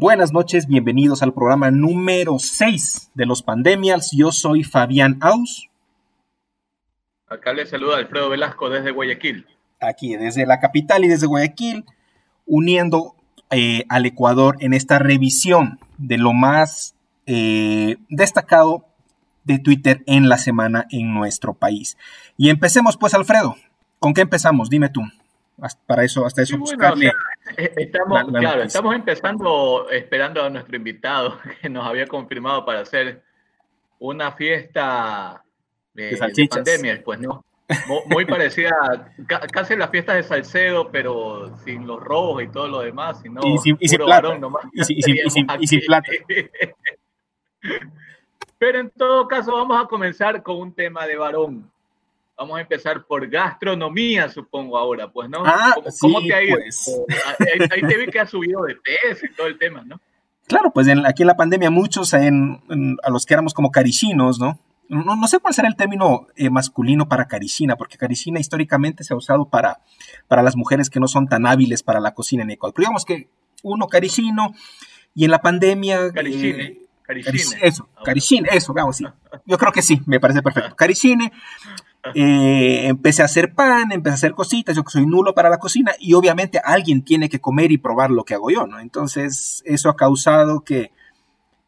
Buenas noches, bienvenidos al programa número 6 de los Pandemials. Yo soy Fabián Aus. Acá le saluda Alfredo Velasco desde Guayaquil. Aquí, desde la capital y desde Guayaquil, uniendo eh, al Ecuador en esta revisión de lo más eh, destacado de Twitter en la semana en nuestro país. Y empecemos pues, Alfredo. ¿Con qué empezamos? Dime tú para eso, hasta eso eh, estamos, claro, estamos empezando esperando a nuestro invitado que nos había confirmado para hacer una fiesta de, pandemia, pues no. Muy parecida, casi las fiestas de Salcedo, pero sin los robos y todo lo demás, sino y sin, y sin plata. Y, sin, plata. Pero en todo caso, vamos a comenzar con un tema de varón. Vamos a empezar por gastronomía, supongo ahora, pues, ¿no? Ah, ¿Cómo, te ha ido? Pues. Ahí, te vi que has subido de peso y todo el tema, ¿no? Claro, pues aquí en la pandemia muchos, en, a los que éramos como carichinos, ¿no? No, sé cuál será el término eh, masculino para caricina, porque caricina históricamente se ha usado para, para las mujeres que no son tan hábiles para la cocina en Ecuador. Pero digamos que uno caricino y en la pandemia... Caricine. Eh, caricine. Eso, caricine, eso, vamos, sí. Yo creo que sí, me parece perfecto. Caricine, eh, empecé a hacer pan, empecé a hacer cositas, yo que soy nulo para la cocina y obviamente alguien tiene que comer y probar lo que hago yo, ¿no? Entonces eso ha causado que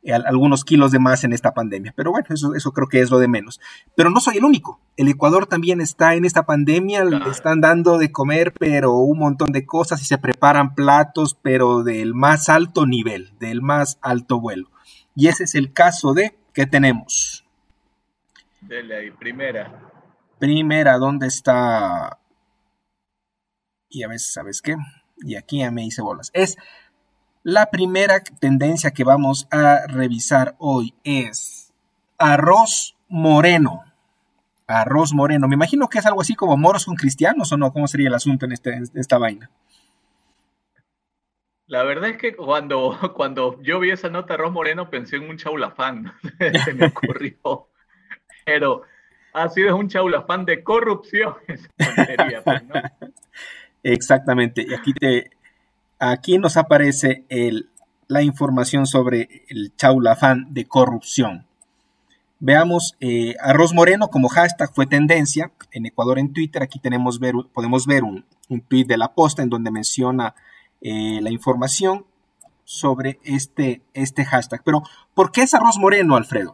eh, algunos kilos de más en esta pandemia, pero bueno, eso, eso creo que es lo de menos. Pero no soy el único, el Ecuador también está en esta pandemia, le están dando de comer, pero un montón de cosas y se preparan platos, pero del más alto nivel, del más alto vuelo. Y ese es el caso de que tenemos. Dele ahí, primera. Primera, ¿dónde está? Y a veces, ¿sabes qué? Y aquí ya me hice bolas. Es la primera tendencia que vamos a revisar hoy es arroz moreno. Arroz moreno. Me imagino que es algo así como moros con cristianos o no. ¿Cómo sería el asunto en, este, esta vaina? La verdad es que cuando, cuando yo vi esa nota arroz moreno pensé en un chaulafán. Se me ocurrió. Pero ha sido un chaulafán de corrupción. Pues, Exactamente. Y aquí, te, aquí nos aparece la información sobre el chaulafán de corrupción. Veamos, eh, arroz moreno como hashtag fue tendencia en Ecuador en Twitter. Aquí tenemos ver, podemos ver un, un tweet de la posta en donde menciona eh, la información sobre este, este hashtag. Pero, ¿por qué es arroz moreno, Alfredo?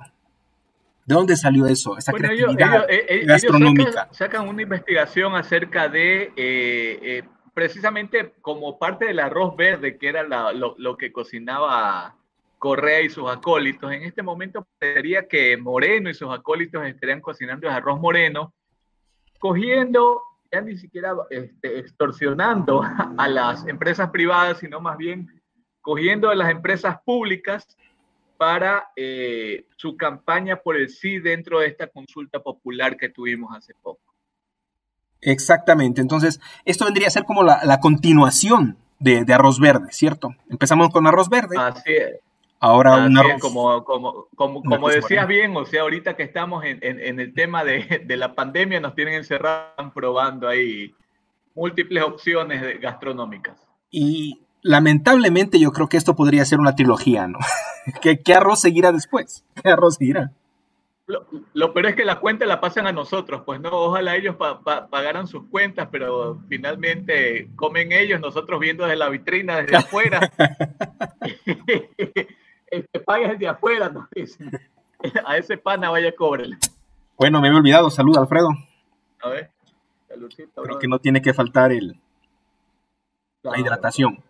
¿De dónde salió eso? Esa creatividad eh, gastronómica. sacan, una investigación acerca de eh, eh, precisamente como parte del arroz verde, que era lo, que cocinaba Correa y sus acólitos. En este momento sería que Moreno y sus acólitos estarían cocinando el arroz moreno, cogiendo, ya ni siquiera este, extorsionando a las empresas privadas, sino más bien cogiendo a las empresas públicas para eh, su campaña por el sí dentro de esta consulta popular que tuvimos hace poco. Exactamente, entonces esto vendría a ser como la, continuación de, Arroz Verde, ¿cierto? Empezamos con Arroz Verde. Así es. Ahora un arroz, como, como, como, decías bien, o sea, ahorita que estamos en, el tema de, de, la pandemia, nos tienen encerrados probando ahí múltiples opciones gastronómicas. Y lamentablemente yo creo que esto podría ser una trilogía, ¿no? ¿Qué, arroz seguirá después? ¿Qué arroz seguirá? Lo, peor es que la cuenta la pasan a nosotros, pues no, ojalá ellos pagaran sus cuentas, pero finalmente comen ellos, nosotros viendo desde la vitrina, desde afuera. el que paga es de afuera, nos dicen. A ese pana vaya, cóbrele. Bueno, me había olvidado, salud Alfredo. A ver, saludcita. Creo que no tiene que faltar el, la hidratación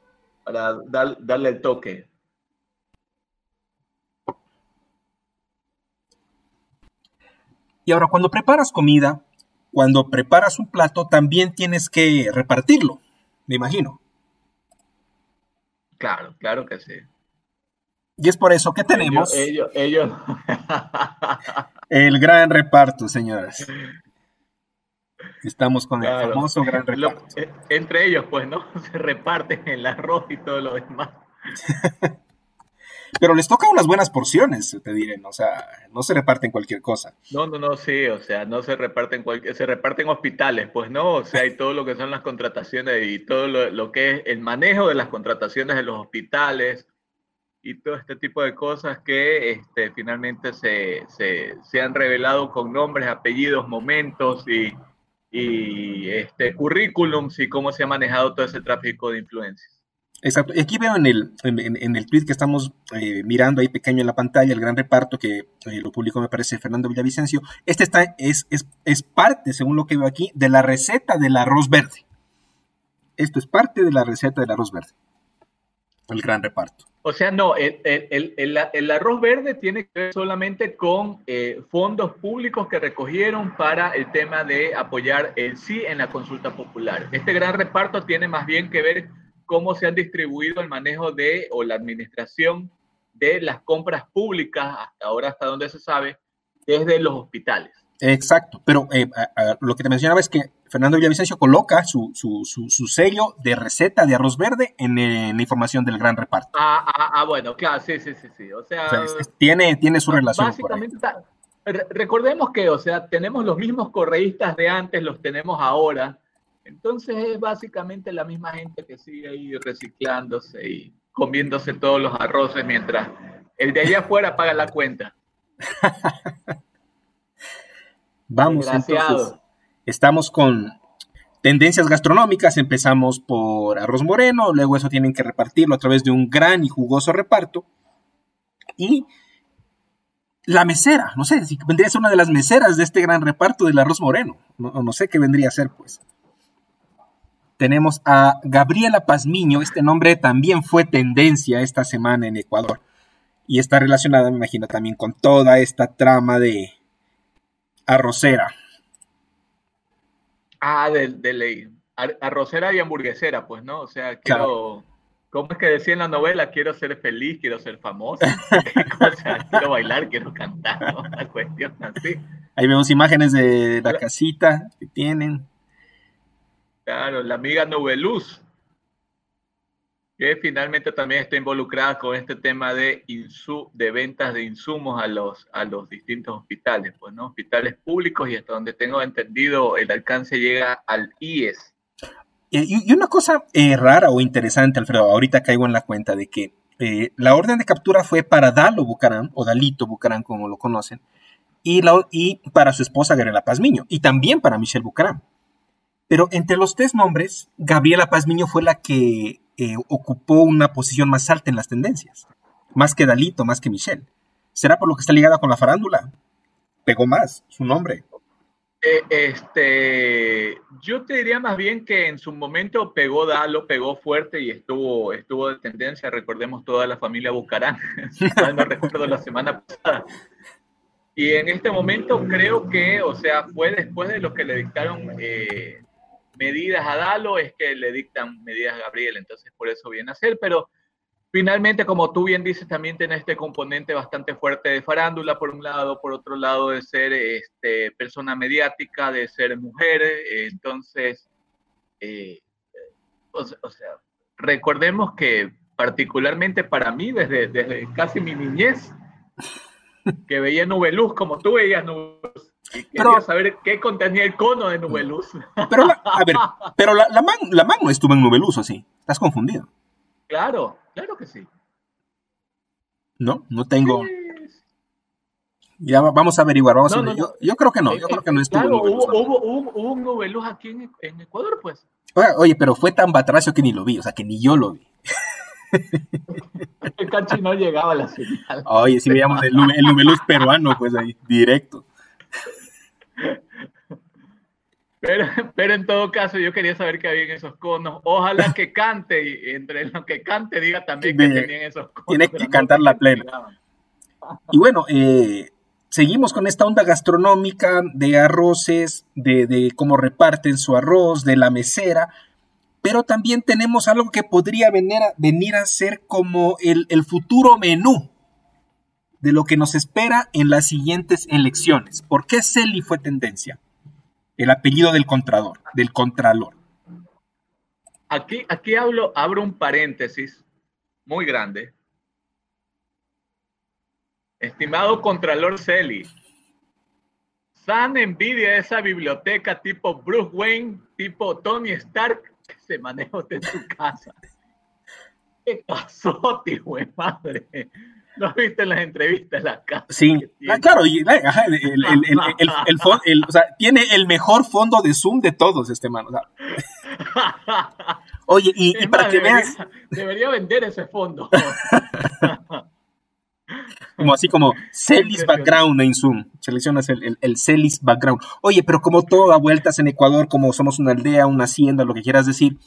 para darle el toque. Y ahora, cuando preparas comida, cuando preparas un plato, también tienes que repartirlo, me imagino. Claro, claro que sí. Y es por eso que tenemos ellos, ellos, el gran reparto, señoras. Estamos con el famoso gran reparto. Eh, entre ellos, pues, ¿no? Se reparten el arroz y todo lo demás. Pero les toca unas buenas porciones, te diré, o sea, no se reparten cualquier cosa. No, no, no, sí, o sea, no se reparten cualquier, se reparten hospitales, pues no, o sea, hay todo lo que son las contrataciones y todo lo, que es el manejo de las contrataciones de los hospitales, y todo este tipo de cosas que este, finalmente se, se, se, han revelado con nombres, apellidos, momentos y, y este, currículums y cómo se ha manejado todo ese tráfico de influencias. Exacto. Y aquí veo en el, en, el tweet que estamos eh, mirando ahí pequeño en la pantalla, el gran reparto que lo publicó, me parece, Fernando Villavicencio. Este está, es, es, es, parte, según lo que veo aquí, de la receta del arroz verde. Esto es parte de la receta del arroz verde. El gran reparto. O sea, no, el, arroz verde tiene que ver solamente con eh, fondos públicos que recogieron para el tema de apoyar el sí en la consulta popular. Este gran reparto tiene más bien que ver cómo se han distribuido el manejo de o la administración de las compras públicas, hasta ahora hasta donde se sabe, desde los hospitales. Exacto, pero eh, lo que te mencionaba es que Fernando Villavicencio coloca su, su, su, sello de receta de arroz verde en, la información del gran reparto. Ah, ah, ah, bueno, claro, sí, sí, sí, sí. O sea, tiene, tiene su relación. Básicamente, recordemos que, o sea, tenemos los mismos correístas de antes, los tenemos ahora, entonces es básicamente la misma gente que sigue ahí reciclándose y comiéndose todos los arroces mientras el de allá afuera paga la cuenta. Vamos, entonces. Estamos con tendencias gastronómicas. Empezamos por arroz moreno, luego eso tienen que repartirlo a través de un gran y jugoso reparto. Y la mesera, no sé, si vendría a ser una de las meseras de este gran reparto del arroz moreno. No, no sé qué vendría a ser, pues tenemos a Gabriela Pazmiño. Este nombre también fue tendencia esta semana en Ecuador. Y está relacionada, me imagino, también con toda esta trama de arrocera. Ah, de, ley. Arrocera y hamburguesera, pues, ¿no? O sea, quiero. ¿Cómo es que decía en la novela? Quiero ser feliz, quiero ser famosa. quiero bailar, quiero cantar, ¿no? Una cuestión así. Ahí vemos imágenes de la casita que tienen. Claro, la amiga Nubeluz, que finalmente también está involucrada con este tema de, de ventas de insumos a los, a los distintos hospitales, pues, ¿no? Hospitales públicos y hasta donde tengo entendido el alcance llega al IES. Y, una cosa eh, rara o interesante, Alfredo, ahorita caigo en la cuenta de que eh, la orden de captura fue para Dalo Bucarán, o Dalito Bucarán, como lo conocen, y, para su esposa Gabriela Pazmiño, y también para Michelle Bucarán. Pero entre los tres nombres, Gabriela Pazmiño fue la que eh, ocupó una posición más alta en las tendencias. Más que Dalito, más que Michelle. ¿Será por lo que está ligada con la farándula? Pegó más su nombre. Eh, este, yo te diría más bien que en su momento pegó Dalo, pegó fuerte y estuvo, estuvo de tendencia. Recordemos toda la familia Bucarán, no recuerdo la semana pasada. Y en este momento creo que, o sea, fue después de lo que le dictaron eh, medidas a Dalo es que le dictan medidas a Gabriel, entonces por eso viene a ser, pero finalmente, como tú bien dices, también tiene este componente bastante fuerte de farándula, por un lado, por otro lado, de ser este, persona mediática, de ser mujer, entonces, eh, o, sea, recordemos que particularmente para mí, desde, desde casi mi niñez, que veía Nubeluz como tú veías Nubeluz, quería saber qué contenía el cono de Nubeluz. Pero, la, a ver, pero la, la, man, la no estuvo en Nubeluz, ¿o sí? Estás confundido. Claro, claro que sí. No, no tengo. Ya vamos a averiguar, vamos a Yo, yo, creo que no, yo creo que no estuvo. Claro, hubo, hubo, hubo, un Nubeluz aquí en, en, Ecuador, pues. Oye, pero fue tan batracio que ni lo vi, o sea, que ni yo lo vi. el canchi no llegaba a la señal. Oye, si veíamos el, el Nubeluz peruano, pues ahí, directo. Pero, pero en todo caso, yo quería saber qué había en esos conos. Ojalá que cante y entre lo que cante diga también que tenían esos conos. Tiene que cantar la plena. Y bueno, eh, seguimos con esta onda gastronómica de arroces, de, cómo reparten su arroz, de la mesera, pero también tenemos algo que podría venir a, venir a ser como el, el futuro menú de lo que nos espera en las siguientes elecciones. ¿Por qué Celi fue tendencia? El apellido del contralor, del contralor. Aquí, aquí hablo, abro un paréntesis muy grande. Estimado Contralor Celi, san envidia esa biblioteca tipo Bruce Wayne, tipo Tony Stark, que se maneja en su casa. ¿Qué pasó, tío, madre? ¿No viste las entrevistas la casa? Sí, ah, claro, y, el, o sea, tiene el mejor fondo de Zoom de todos este man. Oye, y, para que veas... Debería vender ese fondo. como así como Celis Background en Zoom. Seleccionas el, el, Celis Background. Oye, pero como todo a vueltas en Ecuador, como somos una aldea, una hacienda, lo que quieras decir,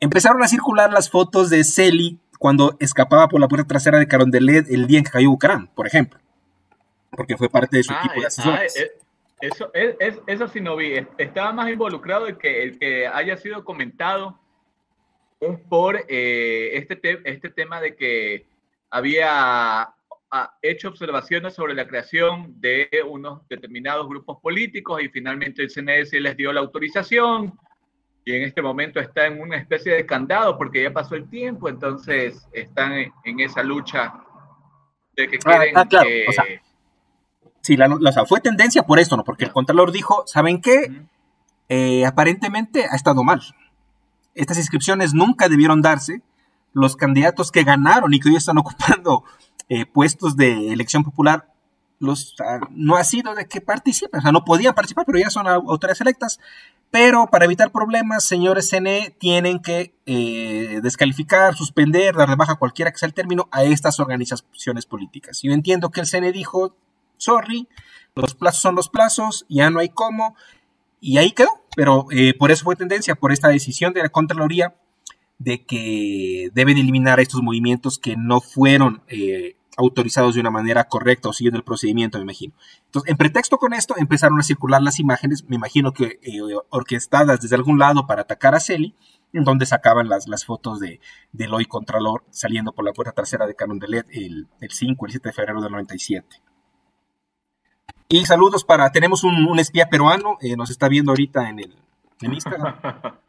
empezaron a circular las fotos de Celi cuando escapaba por la puerta trasera de Carondelet el día en que cayó Bucarán, por ejemplo. Porque fue parte de su ah, equipo de asesores. Eh, eso, eso sí no vi. Estaba más involucrado el que, el que haya sido comentado es por eh, este, este tema de que había hecho observaciones sobre la creación de unos determinados grupos políticos y finalmente el CNS les dio la autorización y en este momento está en una especie de candado porque ya pasó el tiempo, entonces están en, esa lucha de que ah, quieren... Ah, claro. sí, la, fue tendencia por esto, ¿no? Porque el Contralor dijo, ¿saben qué? Eh, aparentemente ha estado mal. Estas inscripciones nunca debieron darse. Los candidatos que ganaron y que hoy están ocupando eh, puestos de elección popular, no ha sido de que participen, o sea, no podían participar, pero ya son autoridades electas. Pero para evitar problemas, señores CNE tienen que eh, descalificar, suspender, dar de baja cualquiera que sea el término a estas organizaciones políticas. Yo entiendo que el CNE dijo, sorry, los plazos son los plazos, ya no hay cómo, y ahí quedó. Pero eh, por eso fue tendencia, por esta decisión de la Contraloría de que deben eliminar estos movimientos que no fueron eh, autorizados de una manera correcta o siguiendo el procedimiento, me imagino. Entonces, en pretexto con esto, empezaron a circular las imágenes, me imagino que eh, orquestadas desde algún lado para atacar a Celi, en donde sacaban las, las fotos de, del hoy Contralor saliendo por la puerta trasera de Carondelet el, el 5, el 7 de febrero del 97. Y saludos para, tenemos un, espía peruano, eh, nos está viendo ahorita en el en Instagram.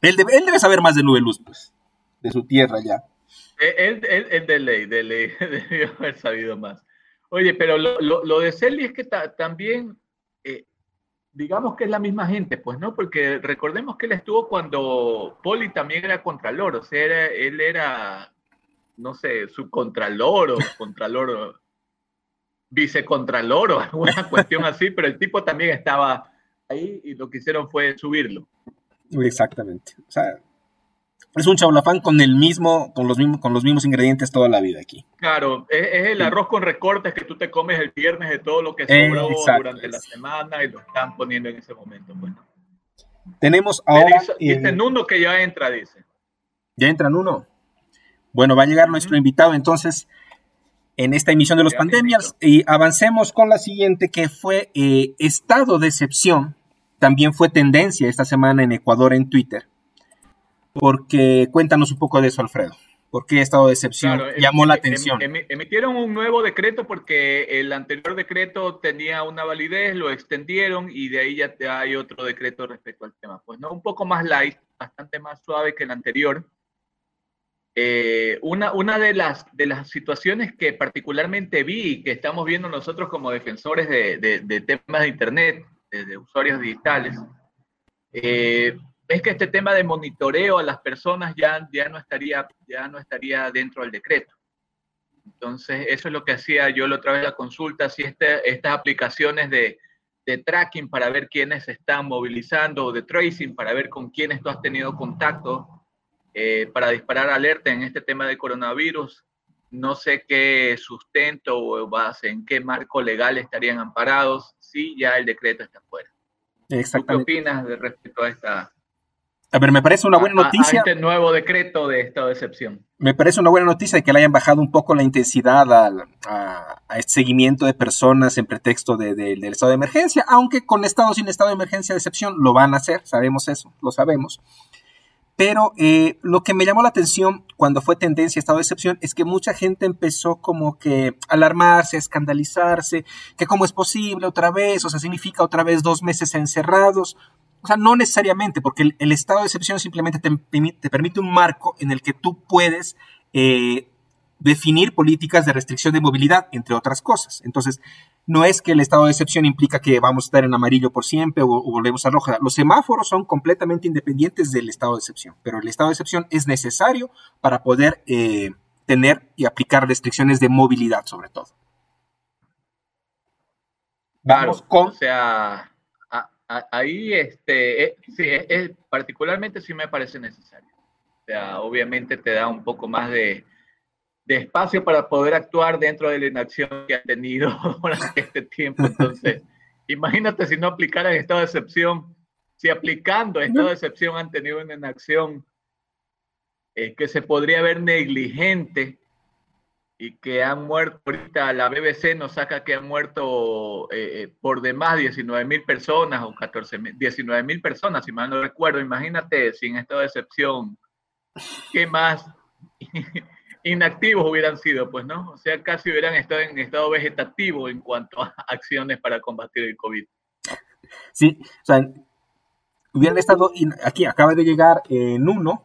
Él debe, saber más de Nube Luz, pues, de su tierra ya. Él, de ley, de ley, debió haber sabido más. Oye, pero lo, de Celi es que también, eh, digamos que es la misma gente, pues, ¿no? Porque recordemos que él estuvo cuando Poli también era contralor, o sea, él era, no sé, subcontralor o contralor, vicecontralor o alguna cuestión así, pero el tipo también estaba ahí y lo que hicieron fue subirlo. Exactamente. O sea, es un chaulafán con el mismo, con los mismos, con los mismos ingredientes toda la vida aquí. Claro, es, el arroz con recortes que tú te comes el viernes de todo lo que sobró durante la semana y lo están poniendo en ese momento. Bueno. Tenemos ahora. Dice, eh, Nuno que ya entra, dice. Ya entra Nuno. Bueno, va a llegar nuestro invitado entonces en esta emisión de los pandemias y avancemos con la siguiente que fue eh, estado de excepción también fue tendencia esta semana en Ecuador en Twitter. Porque cuéntanos un poco de eso, Alfredo. ¿Por qué estado de excepción llamó la atención? emitieron un nuevo decreto porque el anterior decreto tenía una validez, lo extendieron y de ahí ya hay otro decreto respecto al tema. Pues no, un poco más light, bastante más suave que el anterior. Eh, una, una de, las, de las situaciones que particularmente vi, que estamos viendo nosotros como defensores de, de temas de Internet, de, usuarios digitales, eh, es que este tema de monitoreo a las personas ya, ya, no estaría, ya no estaría dentro del decreto. Entonces, eso es lo que hacía yo la otra vez la consulta, si este, estas aplicaciones de, de tracking para ver quiénes se están movilizando o de tracing para ver con quiénes tú has tenido contacto eh, para disparar alerta en este tema de coronavirus. No sé qué sustento o base, en qué marco legal estarían amparados sí ya el decreto está fuera. ¿Qué opinas de respecto a esta... A ver, me parece una buena noticia. A, este nuevo decreto de estado de excepción. Me parece una buena noticia que le hayan bajado un poco la intensidad a, este seguimiento de personas en pretexto del estado de emergencia, aunque con estado sin estado de emergencia de excepción lo van a hacer, sabemos eso, lo sabemos. Pero eh, lo que me llamó la atención cuando fue tendencia estado de excepción es que mucha gente empezó como que a alarmarse, a escandalizarse, que cómo es posible otra vez, o sea, significa otra vez dos meses encerrados. O sea, no necesariamente, porque el, estado de excepción simplemente te, te, permite un marco en el que tú puedes eh, definir políticas de restricción de movilidad, entre otras cosas. Entonces, no es que el estado de excepción implica que vamos a estar en amarillo por siempre o, volvemos a roja. Los semáforos son completamente independientes del estado de excepción, pero el estado de excepción es necesario para poder eh, tener y aplicar restricciones de movilidad sobre todo. Vamos con... O sea, ahí este, eh, sí, es, particularmente sí me parece necesario. O sea, obviamente te da un poco más de, de espacio para poder actuar dentro de la inacción que ha tenido durante este tiempo. Entonces, imagínate si no aplicaran estado de excepción, si aplicando estado de excepción han tenido una inacción eh, que se podría ver negligente y que han muerto, ahorita la BBC nos saca que han muerto eh, eh, por demás 19 mil personas o 14 mil, 19 mil personas, si mal no recuerdo. Imagínate sin estado de excepción, ¿qué más inactivos hubieran sido? Pues no, o sea, casi hubieran estado en estado vegetativo en cuanto a acciones para combatir el COVID. Sí, o sea, hubieran estado, aquí acaba de llegar en uno.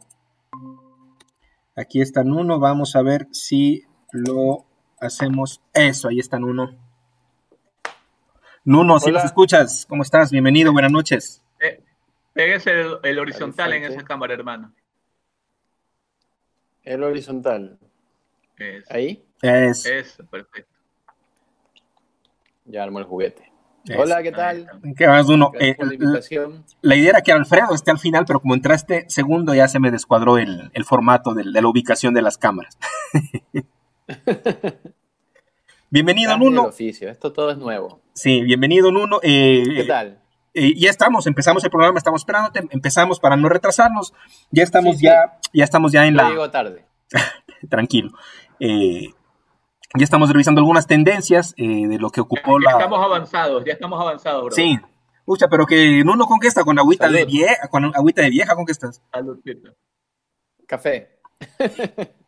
Aquí está en uno, vamos a ver si lo hacemos eso, ahí está Nuno. Nuno, si nos escuchas, ¿cómo estás? Bienvenido, buenas noches. Eh, el, horizontal en esa cámara, hermano. El horizontal. ¿Ahí? Es. Eso, perfecto. Ya armo el juguete. Hola, ¿qué tal? ¿Qué más, Nuno? Eh, la, idea era que Alfredo esté al final, pero como entraste segundo ya se me descuadró el, formato de, de la ubicación de las cámaras. bienvenido, Nuno. Esto todo es nuevo. Sí, bienvenido, Nuno. Eh, ¿Qué tal? Eh, ya estamos, empezamos el programa, estamos esperándote, empezamos para no retrasarnos. Ya estamos ya, ya estamos ya en la. Llego tarde. Tranquilo. Eh, ya estamos revisando algunas tendencias de lo que ocupó la. Estamos avanzados, ya estamos avanzados, bro. Sí. Pucha, pero que Nuno con qué está, con agüita de vieja, con agüita de vieja, ¿con qué estás?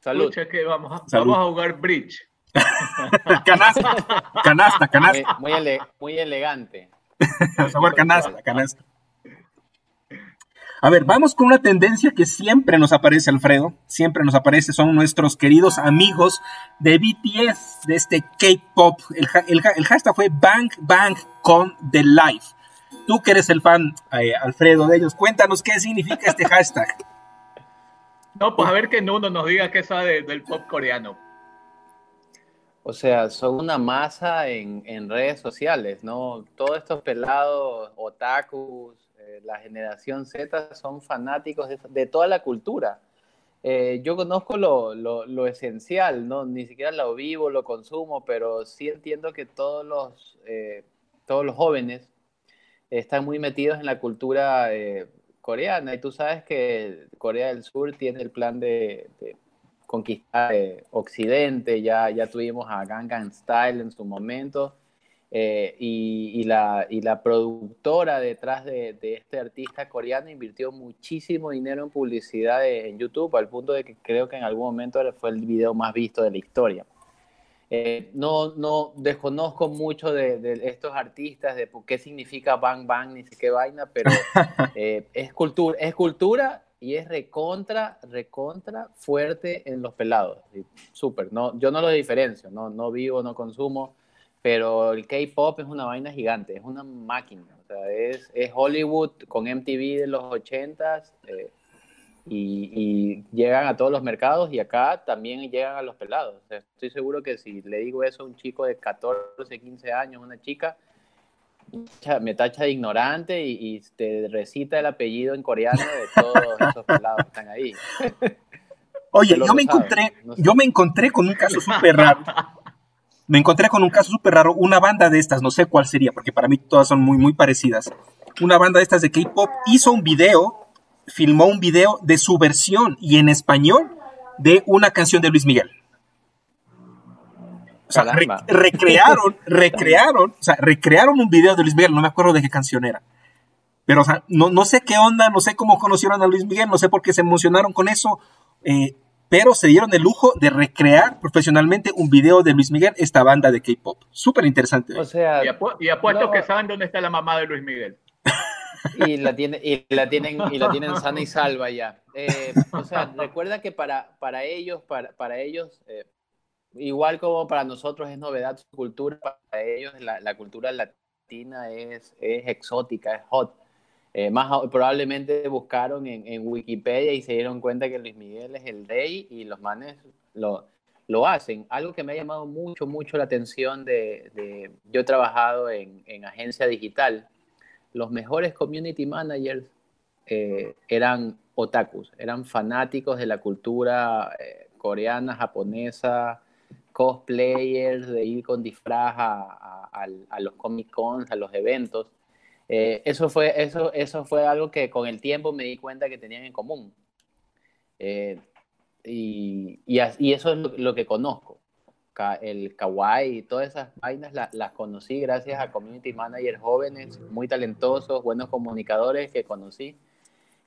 Salud, que vamos, a, vamos a jugar bridge. canasta, canasta, canasta. Muy, muy, elegante. vamos a jugar canasta, canasta. A ver, vamos con una tendencia que siempre nos aparece, Alfredo. Siempre nos aparece, son nuestros queridos amigos de BTS, de este K-pop. El, el, hashtag fue Bang Bang con The Life. Tú que eres el fan, eh, Alfredo, de ellos, cuéntanos qué significa este hashtag. No, pues a ver que Nuno nos diga qué sabe del pop coreano. O sea, son una masa en, redes sociales, ¿no? Todos estos pelados, otakus, eh, la generación Z son fanáticos de, toda la cultura. Eh, yo conozco lo, esencial, ¿no? Ni siquiera lo vivo, lo consumo, pero sí entiendo que todos los, eh, todos los jóvenes están muy metidos en la cultura coreana. Y tú sabes que Corea del Sur tiene el plan de, conquistar eh, Occidente, ya, ya tuvimos a Gangnam Style en su momento. Eh, y, la, y, la, productora detrás de, este artista coreano invirtió muchísimo dinero en publicidad en YouTube, al punto de que creo que en algún momento fue el video más visto de la historia. Eh, no, no desconozco mucho de, estos artistas, de qué significa Bang Bang, ni qué vaina, pero eh, es, cultura, es cultura y es recontra, recontra fuerte en los pelados. Súper, no, yo no lo diferencio, no, no vivo, no consumo, pero el K-pop es una vaina gigante, es una máquina. O sea, es, es Hollywood con MTV de los 80s. Eh, y, llegan a todos los mercados y acá también llegan a los pelados. estoy seguro que si le digo eso a un chico de 14, 15 años, una chica, me tacha de ignorante y, te recita el apellido en coreano de todos esos pelados que están ahí. Oye, yo me, encontré, yo me encontré con un caso súper raro. Me encontré con un caso súper raro. Una banda de estas, no sé cuál sería, porque para mí todas son muy, muy parecidas. Una banda de estas de K-pop hizo un video filmó un video de su versión y en español de una canción de Luis Miguel. O sea, recrearon, recrearon, o sea, recrearon un video de Luis Miguel, no me acuerdo de qué canción era. Pero, o sea, no, no sé qué onda, no sé cómo conocieron a Luis Miguel, no sé por qué se emocionaron con eso, eh, pero se dieron el lujo de recrear profesionalmente un video de Luis Miguel, esta banda de K-pop. Súper interesante. O sea, y, apuesto que saben dónde está la mamá de Luis Miguel. Y la, tiene, y la tienen y la tienen sana y salva ya. Eh, o sea, recuerda que para, para ellos, para, para ellos, eh, igual como para nosotros es novedad su cultura, para ellos la, cultura latina es, es, exótica, es hot. Eh, más probablemente buscaron en, en, Wikipedia y se dieron cuenta que Luis Miguel es el rey y los manes lo, lo hacen. Algo que me ha llamado mucho, mucho la atención de, de yo he trabajado en, en, agencia digital, los mejores community managers eh, eran otakus, eran fanáticos de la cultura eh, coreana, japonesa, cosplayers, de ir con disfraz a, los Comic Cons, a los eventos. Eh, eso, fue, eso, eso fue algo que con el tiempo me di cuenta que tenían en común. Eh, y, y, eso es lo, que conozco. El kawaii y todas esas vainas las conocí gracias a community managers jóvenes, muy talentosos, buenos comunicadores que conocí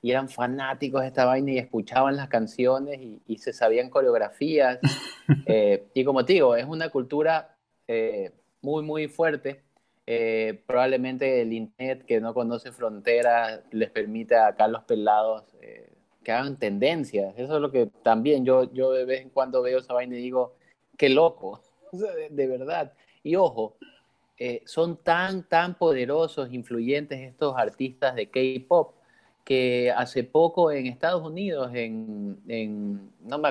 y eran fanáticos de esta vaina y escuchaban las canciones y, se sabían coreografías. Eh, y como te digo, es una cultura eh, muy, muy fuerte. Eh, probablemente el Internet, que no conoce fronteras, les permite acá a los pelados que hagan tendencias. Eso es lo que también yo, yo de vez en cuando veo esa vaina y digo, qué loco, de, verdad. Y ojo, son tan, tan poderosos, influyentes estos artistas de K-Pop que hace poco en Estados Unidos, en, no,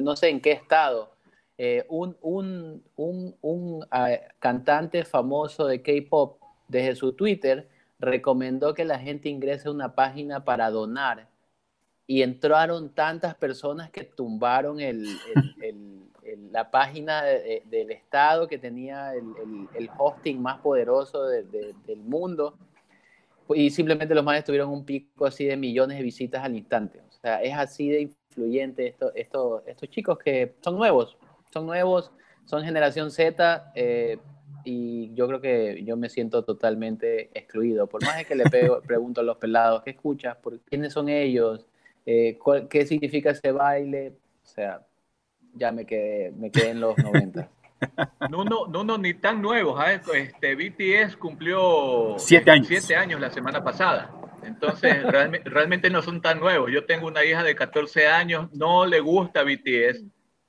no, sé en qué estado, eh, un, un, un, ah, cantante famoso de K-Pop desde su Twitter recomendó que la gente ingrese a una página para donar y entraron tantas personas que tumbaron el, la página del estado que tenía el, hosting más poderoso del mundo y simplemente los manes tuvieron un pico así de millones de visitas al instante. O sea, es así de influyente esto, esto, estos chicos que son nuevos, son nuevos, son generación Z eh, y yo creo que yo me siento totalmente excluido. Por más que le pregunto a los pelados, ¿qué escuchas? ¿Por quiénes son ellos? Eh, ¿Qué significa ese baile? O sea, ya me quedé, me quedé en los 90. No, no, no, no, ni tan nuevos. ¿eh? Este, BTS cumplió siete años. siete años la semana pasada. Entonces, realmente, no son tan nuevos. Yo tengo una hija de 14 años, no le gusta BTS,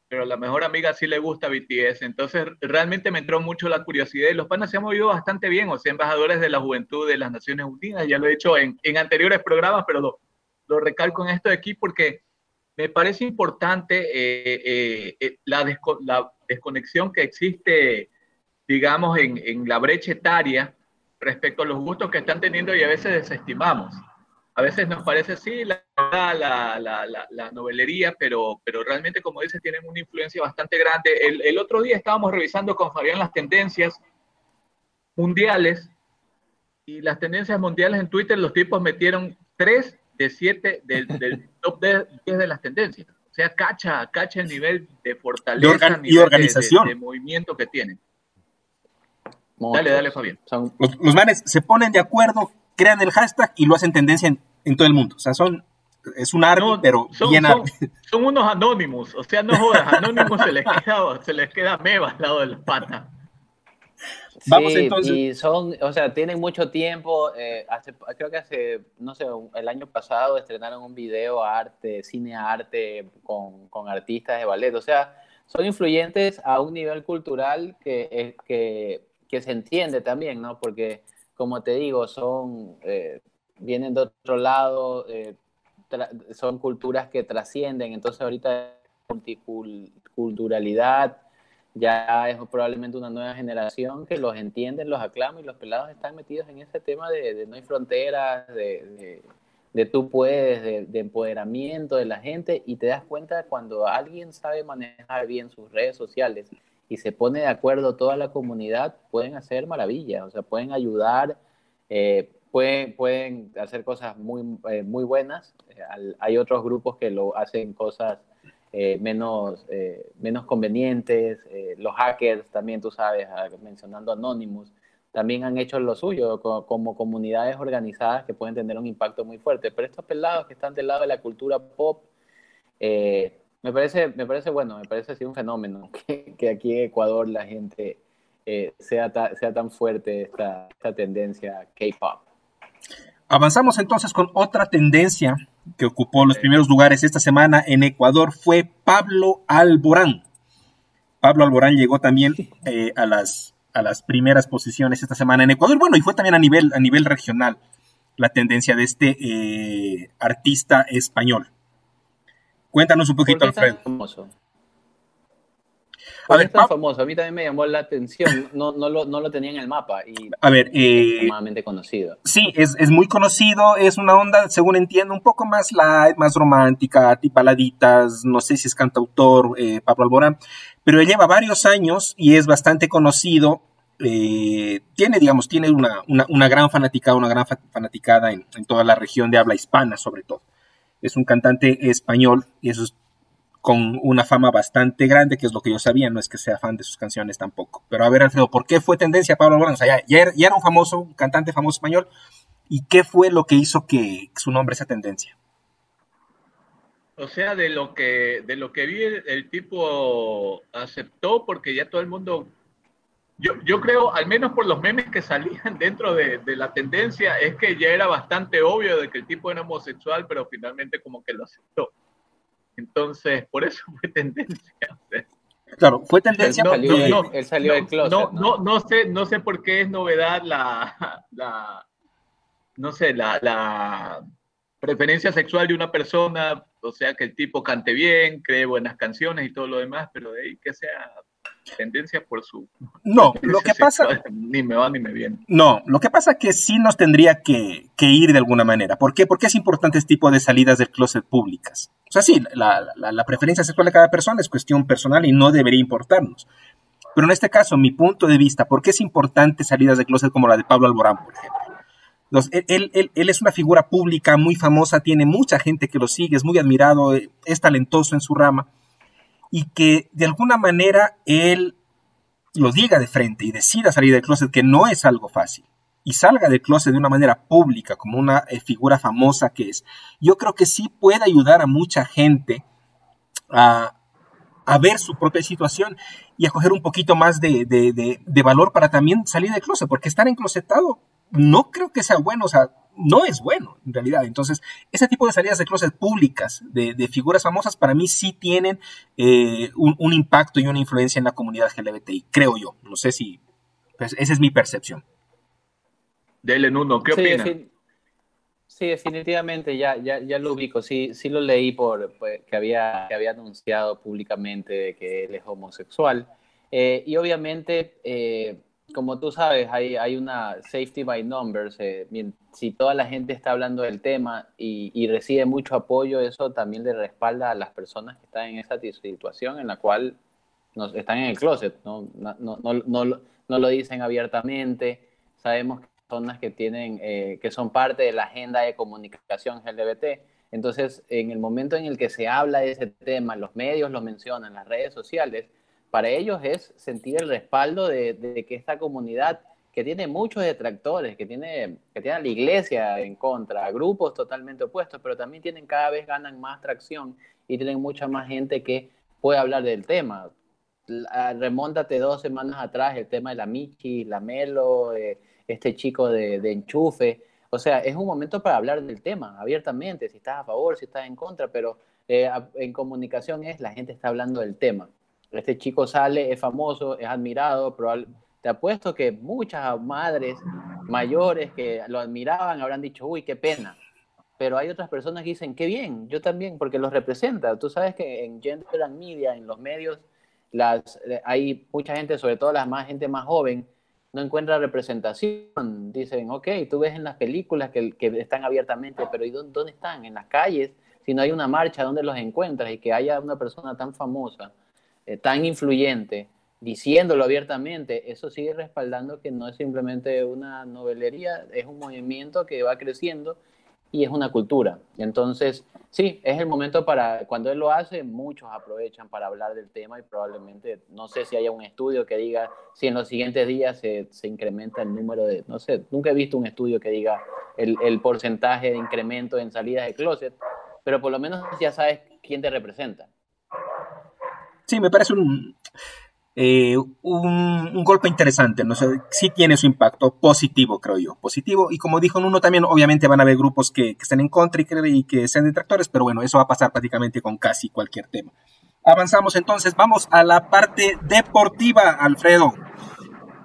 pero la mejor amiga sí le gusta BTS. Entonces, realmente me entró mucho la curiosidad y los panas se han movido bastante bien, o sea, embajadores de la juventud de las Naciones Unidas. Ya lo he hecho en, en anteriores programas, pero lo, lo recalco en esto de aquí porque me parece importante eh, eh, eh, la, desconexión que existe, digamos, en, la brecha etaria respecto a los gustos que están teniendo y a veces desestimamos. A veces nos parece, sí, la, novelería, pero, pero realmente, como dices, tienen una influencia bastante grande. El, el otro día estábamos revisando con Fabián las tendencias mundiales y las tendencias mundiales en Twitter, los tipos metieron tres de 7 del, del, top 10 de las tendencias. O sea, cacha, cacha el nivel de fortaleza y organización. De, movimiento que tienen. Dale, dale, Fabián. Los, manes se ponen de acuerdo, crean el hashtag y lo hacen tendencia en, todo el mundo. O sea, son es un arte, pero son, bien son, son, unos anónimos, o sea, no jodas, anónimos se les queda, se les queda meba al lado de la pata. Vamos entonces. Y son, o sea, tienen mucho tiempo. Eh, hace, creo que hace, no sé, el año pasado estrenaron un video arte, cine arte con, con artistas de ballet. O sea, son influyentes a un nivel cultural que, eh, que, que se entiende también, ¿no? Porque, como te digo, son, eh, vienen de otro lado, son culturas que trascienden. Entonces, ahorita multiculturalidad ya es probablemente una nueva generación que los entiende, los aclama y los pelados están metidos en ese tema de, no hay fronteras, de, de, tú puedes, de, empoderamiento de la gente y te das cuenta cuando alguien sabe manejar bien sus redes sociales y se pone de acuerdo toda la comunidad, pueden hacer maravillas, o sea, pueden ayudar, eh, pueden, pueden hacer cosas muy, eh, muy buenas. hay otros grupos que lo hacen cosas eh, menos, eh, menos convenientes. Eh, los hackers también, tú sabes, ah, mencionando Anonymous, también han hecho lo suyo como, comunidades organizadas que pueden tener un impacto muy fuerte. Pero estos pelados que están del lado de la cultura pop, me, parece, me parece bueno, me parece así un fenómeno que, que aquí en Ecuador la gente sea, sea tan fuerte esta, esta tendencia K-pop. Avanzamos entonces con otra tendencia que ocupó los primeros lugares esta semana en Ecuador fue Pablo Alborán. Pablo Alborán llegó también eh, a, las, a las primeras posiciones esta semana en Ecuador. Bueno, y fue también a nivel, a nivel regional la tendencia de este eh, artista español. Cuéntanos un poquito, Alfredo. A ver, tan famoso? A mí también me llamó la atención. No, no, lo, no lo tenía en el mapa. Y a ver, eh, conocido. Sí, es, es, muy conocido. Es una onda, según entiendo, un poco más light, más romántica, baladitas. No sé si es cantautor eh, Pablo Alborán. Pero él lleva varios años y es bastante conocido. Eh, tiene, digamos, tiene una, una, una, gran fanaticada, una gran fanaticada en, en toda la región de habla hispana, sobre todo. Es un cantante español y eso es con una fama bastante grande, que es lo que yo sabía, no es que sea fan de sus canciones tampoco. Pero a ver, Alfredo, ¿por qué fue tendencia Pablo Alborán? O sea, ya, era, un famoso, un cantante famoso español, ¿y qué fue lo que hizo que su nombre sea tendencia? O sea, de lo que, de lo que vi, el, tipo aceptó porque ya todo el mundo, yo, yo, creo, al menos por los memes que salían dentro de, de, la tendencia, es que ya era bastante obvio de que el tipo era homosexual, pero finalmente como que lo aceptó. Entonces, por eso fue tendencia. Claro, fue tendencia. No, él salió del closet. No, no, sé, no sé por qué es novedad la, la no sé, la, la preferencia sexual de una persona, o sea, que el tipo cante bien, cree buenas canciones y todo lo demás, pero de ahí que sea tendencia por su... No, lo que pasa... Ni me va ni me viene. No, lo que pasa es que sí nos tendría que, ir de alguna manera. ¿Por qué? Porque es importante este tipo de salidas del closet públicas. O sea, sí, la, la preferencia sexual de cada persona es cuestión personal y no debería importarnos. Pero en este caso, mi punto de vista, ¿por qué es importante salidas de closet como la de Pablo Alborán, por ejemplo? él, él, él, es una figura pública muy famosa, tiene mucha gente que lo sigue, es muy admirado, es talentoso en su rama y que de alguna manera él lo diga de frente y decida salir del closet, que no es algo fácil, y salga del closet de una manera pública, como una eh, figura famosa que es, yo creo que sí puede ayudar a mucha gente a, ver su propia situación y a coger un poquito más de, de, valor para también salir del closet, porque estar enclosetado no creo que sea bueno, no es bueno en realidad. Entonces, ese tipo de salidas de closet públicas de, figuras famosas para mí sí tienen eh, un, impacto y una influencia en la comunidad LGBTI, creo yo. No sé si, pues, esa es mi percepción. Dele, Nuno, ¿qué opina? Sí, definitivamente, ya, ya, ya lo ubico. Sí, sí lo leí por, pues, que, había, que había anunciado públicamente que él es homosexual. Eh, y obviamente... Eh, como tú sabes, hay, hay una safety by numbers. Eh, si toda la gente está hablando del tema y, recibe mucho apoyo, eso también le respalda a las personas que están en esa situación en la cual nos, están en el closet. ¿no? No, no, no, lo dicen abiertamente. Sabemos que personas que, tienen, eh, que son parte de la agenda de comunicación LGBT. Entonces, en el momento en el que se habla de ese tema, los medios lo mencionan, las redes sociales, para ellos es sentir el respaldo de, que esta comunidad que tiene muchos detractores, que tiene, que tiene a la iglesia en contra, grupos totalmente opuestos, pero también tienen cada vez ganan más tracción y tienen mucha más gente que puede hablar del tema. Remóntate dos semanas atrás el tema de la Michi, la Melo, eh, este chico de, enchufe. O sea, es un momento para hablar del tema abiertamente, si estás a favor, si estás en contra, pero eh, en comunicación es la gente está hablando del tema este chico sale, es famoso, es admirado, pero te apuesto que muchas madres mayores que lo admiraban habrán dicho, uy, qué pena. Pero hay otras personas que dicen, qué bien, yo también, porque los representa. Tú sabes que en Gender and Media, en los medios, eh, hay mucha gente, sobre todo la más gente más joven, no encuentra representación. Dicen, ok, tú ves en las películas que, que están abiertamente, pero ¿y dónde, dónde, están? En las calles. Si no hay una marcha, ¿dónde los encuentras? Y que haya una persona tan famosa eh, tan influyente, diciéndolo abiertamente, eso sigue respaldando que no es simplemente una novelería, es un movimiento que va creciendo y es una cultura. Entonces, sí, es el momento para, cuando él lo hace, muchos aprovechan para hablar del tema y probablemente, no sé si haya un estudio que diga si en los siguientes días se, se incrementa el número de, no sé, nunca he visto un estudio que diga el, el porcentaje de incremento en salidas de closet, pero por lo menos ya sabes quién te representa. Sí, me parece eh, un, un, golpe interesante, no sé, sí tiene su impacto positivo, creo yo, positivo, y como dijo Nuno también, obviamente van a haber grupos que, estén en contra y que, y que sean detractores, pero bueno, eso va a pasar prácticamente con casi cualquier tema. Avanzamos entonces, vamos a la parte deportiva, Alfredo.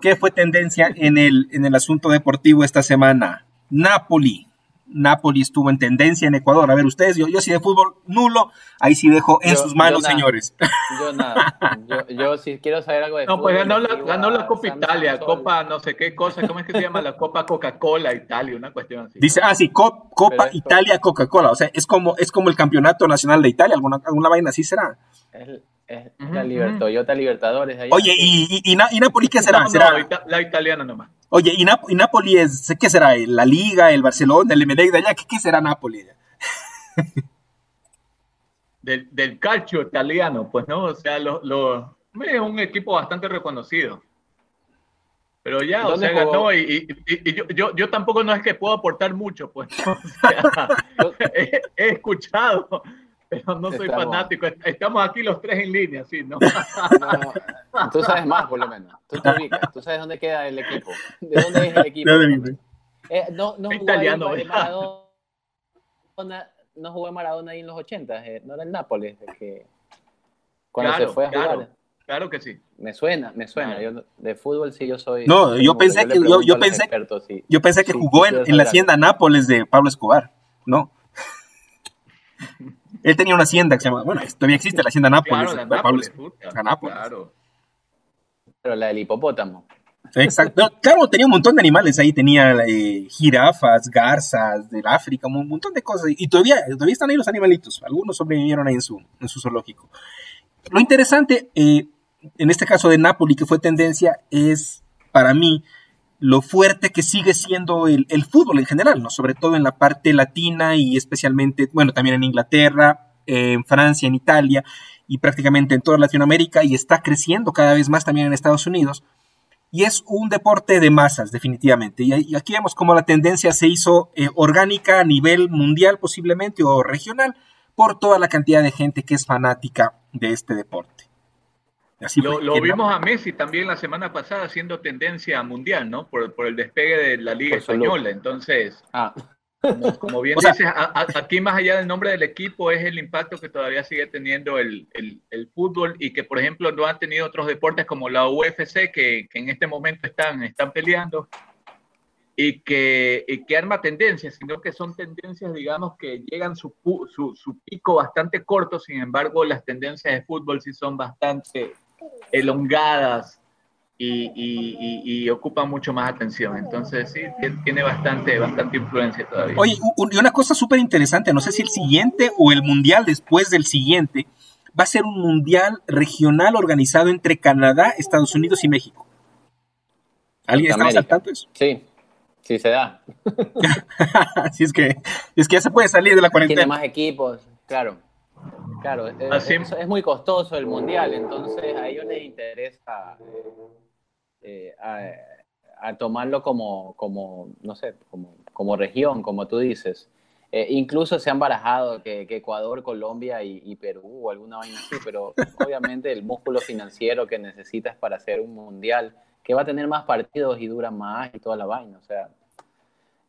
¿Qué fue tendencia en el, en el asunto deportivo esta semana? Napoli Napoli estuvo en tendencia en Ecuador. A ver, ustedes, yo, yo sí de fútbol nulo, ahí sí dejo en sus manos, señores. Yo nada, yo, yo sí quiero saber algo de no, pues ganó la, ganó la Copa Italia, Copa no sé qué cosa, ¿cómo es que se llama? La Copa Coca-Cola Italia, una cuestión así. Dice, ah, sí, Copa Italia Coca-Cola, o sea, es como, es como el Campeonato Nacional de Italia, alguna, alguna vaina así será. Es, la Toyota Libertadores. Oye, ¿y, y, y, Napoli qué será? ¿Será? la italiana nomás. Oye, ¿y, y Napoli es, qué será? ¿La Liga, el Barcelona, el MD de allá? ¿Qué, será Napoli? del, del calcio italiano, pues, ¿no? O sea, lo, lo, es un equipo bastante reconocido. Pero ya, o sea, ganó y, yo, yo, yo, tampoco no es que puedo aportar mucho, pues. O sea, he, he, escuchado pero no soy fanático. Estamos aquí los tres en línea, sí, ¿no? Tú sabes más, por lo menos. Tú te ubicas. Tú sabes dónde queda el equipo. ¿De dónde es el equipo? Eh, no, no jugó Italiano, Maradona, no jugó Maradona ahí en los 80, eh, no era el Nápoles, que cuando se fue a jugar. Claro que sí. Me suena, me suena. Yo, de fútbol sí yo soy. No, yo pensé que yo, yo pensé, yo pensé que jugó en, en la hacienda Nápoles de Pablo Escobar, ¿no? Él tenía una hacienda que se llama, bueno, todavía existe la hacienda Nápoles. Claro, la Nápoles, la Nápoles. Claro. Pero la del hipopótamo. Exacto. claro, tenía un montón de animales ahí. Tenía eh, jirafas, garzas del África, un montón de cosas. Y todavía, todavía están ahí los animalitos. Algunos sobrevivieron ahí en su, en su zoológico. Lo interesante, eh, en este caso de Nápoles, que fue tendencia, es para mí lo fuerte que sigue siendo el, fútbol en general, ¿no? Sobre todo en la parte latina y especialmente, bueno, también en Inglaterra, en Francia, en Italia y prácticamente en toda Latinoamérica y está creciendo cada vez más también en Estados Unidos. Y es un deporte de masas, definitivamente. Y, aquí vemos cómo la tendencia se hizo eh, orgánica a nivel mundial posiblemente o regional por toda la cantidad de gente que es fanática de este deporte lo, vimos a Messi también la semana pasada haciendo tendencia mundial, ¿no? Por, el despegue de la Liga Española. Entonces, ah. como, bien dices, aquí más allá del nombre del equipo es el impacto que todavía sigue teniendo el, fútbol y que, por ejemplo, no han tenido otros deportes como la UFC que, en este momento están, están peleando y que, que arma tendencias, sino que son tendencias, digamos, que llegan su, su, su pico bastante corto, sin embargo, las tendencias de fútbol sí son bastante elongadas y, y, ocupan mucho más atención. Entonces, sí, tiene bastante, bastante influencia todavía. Oye, y una cosa súper interesante, no sé si el siguiente o el mundial después del siguiente va a ser un mundial regional organizado entre Canadá, Estados Unidos y México. ¿Alguien está al tanto de eso? Sí, sí se da. sí, es que, es que ya se puede salir de la cuarentena. Tiene más equipos, claro. Claro, es, muy costoso el mundial, entonces a ellos les interesa eh, eh, a, tomarlo como, como no sé, como, como, región, como tú dices. Eh, incluso se han barajado que, Ecuador, Colombia y, Perú o alguna vaina así, pero obviamente el músculo financiero que necesitas para hacer un mundial, que va a tener más partidos y dura más y toda la vaina, o sea,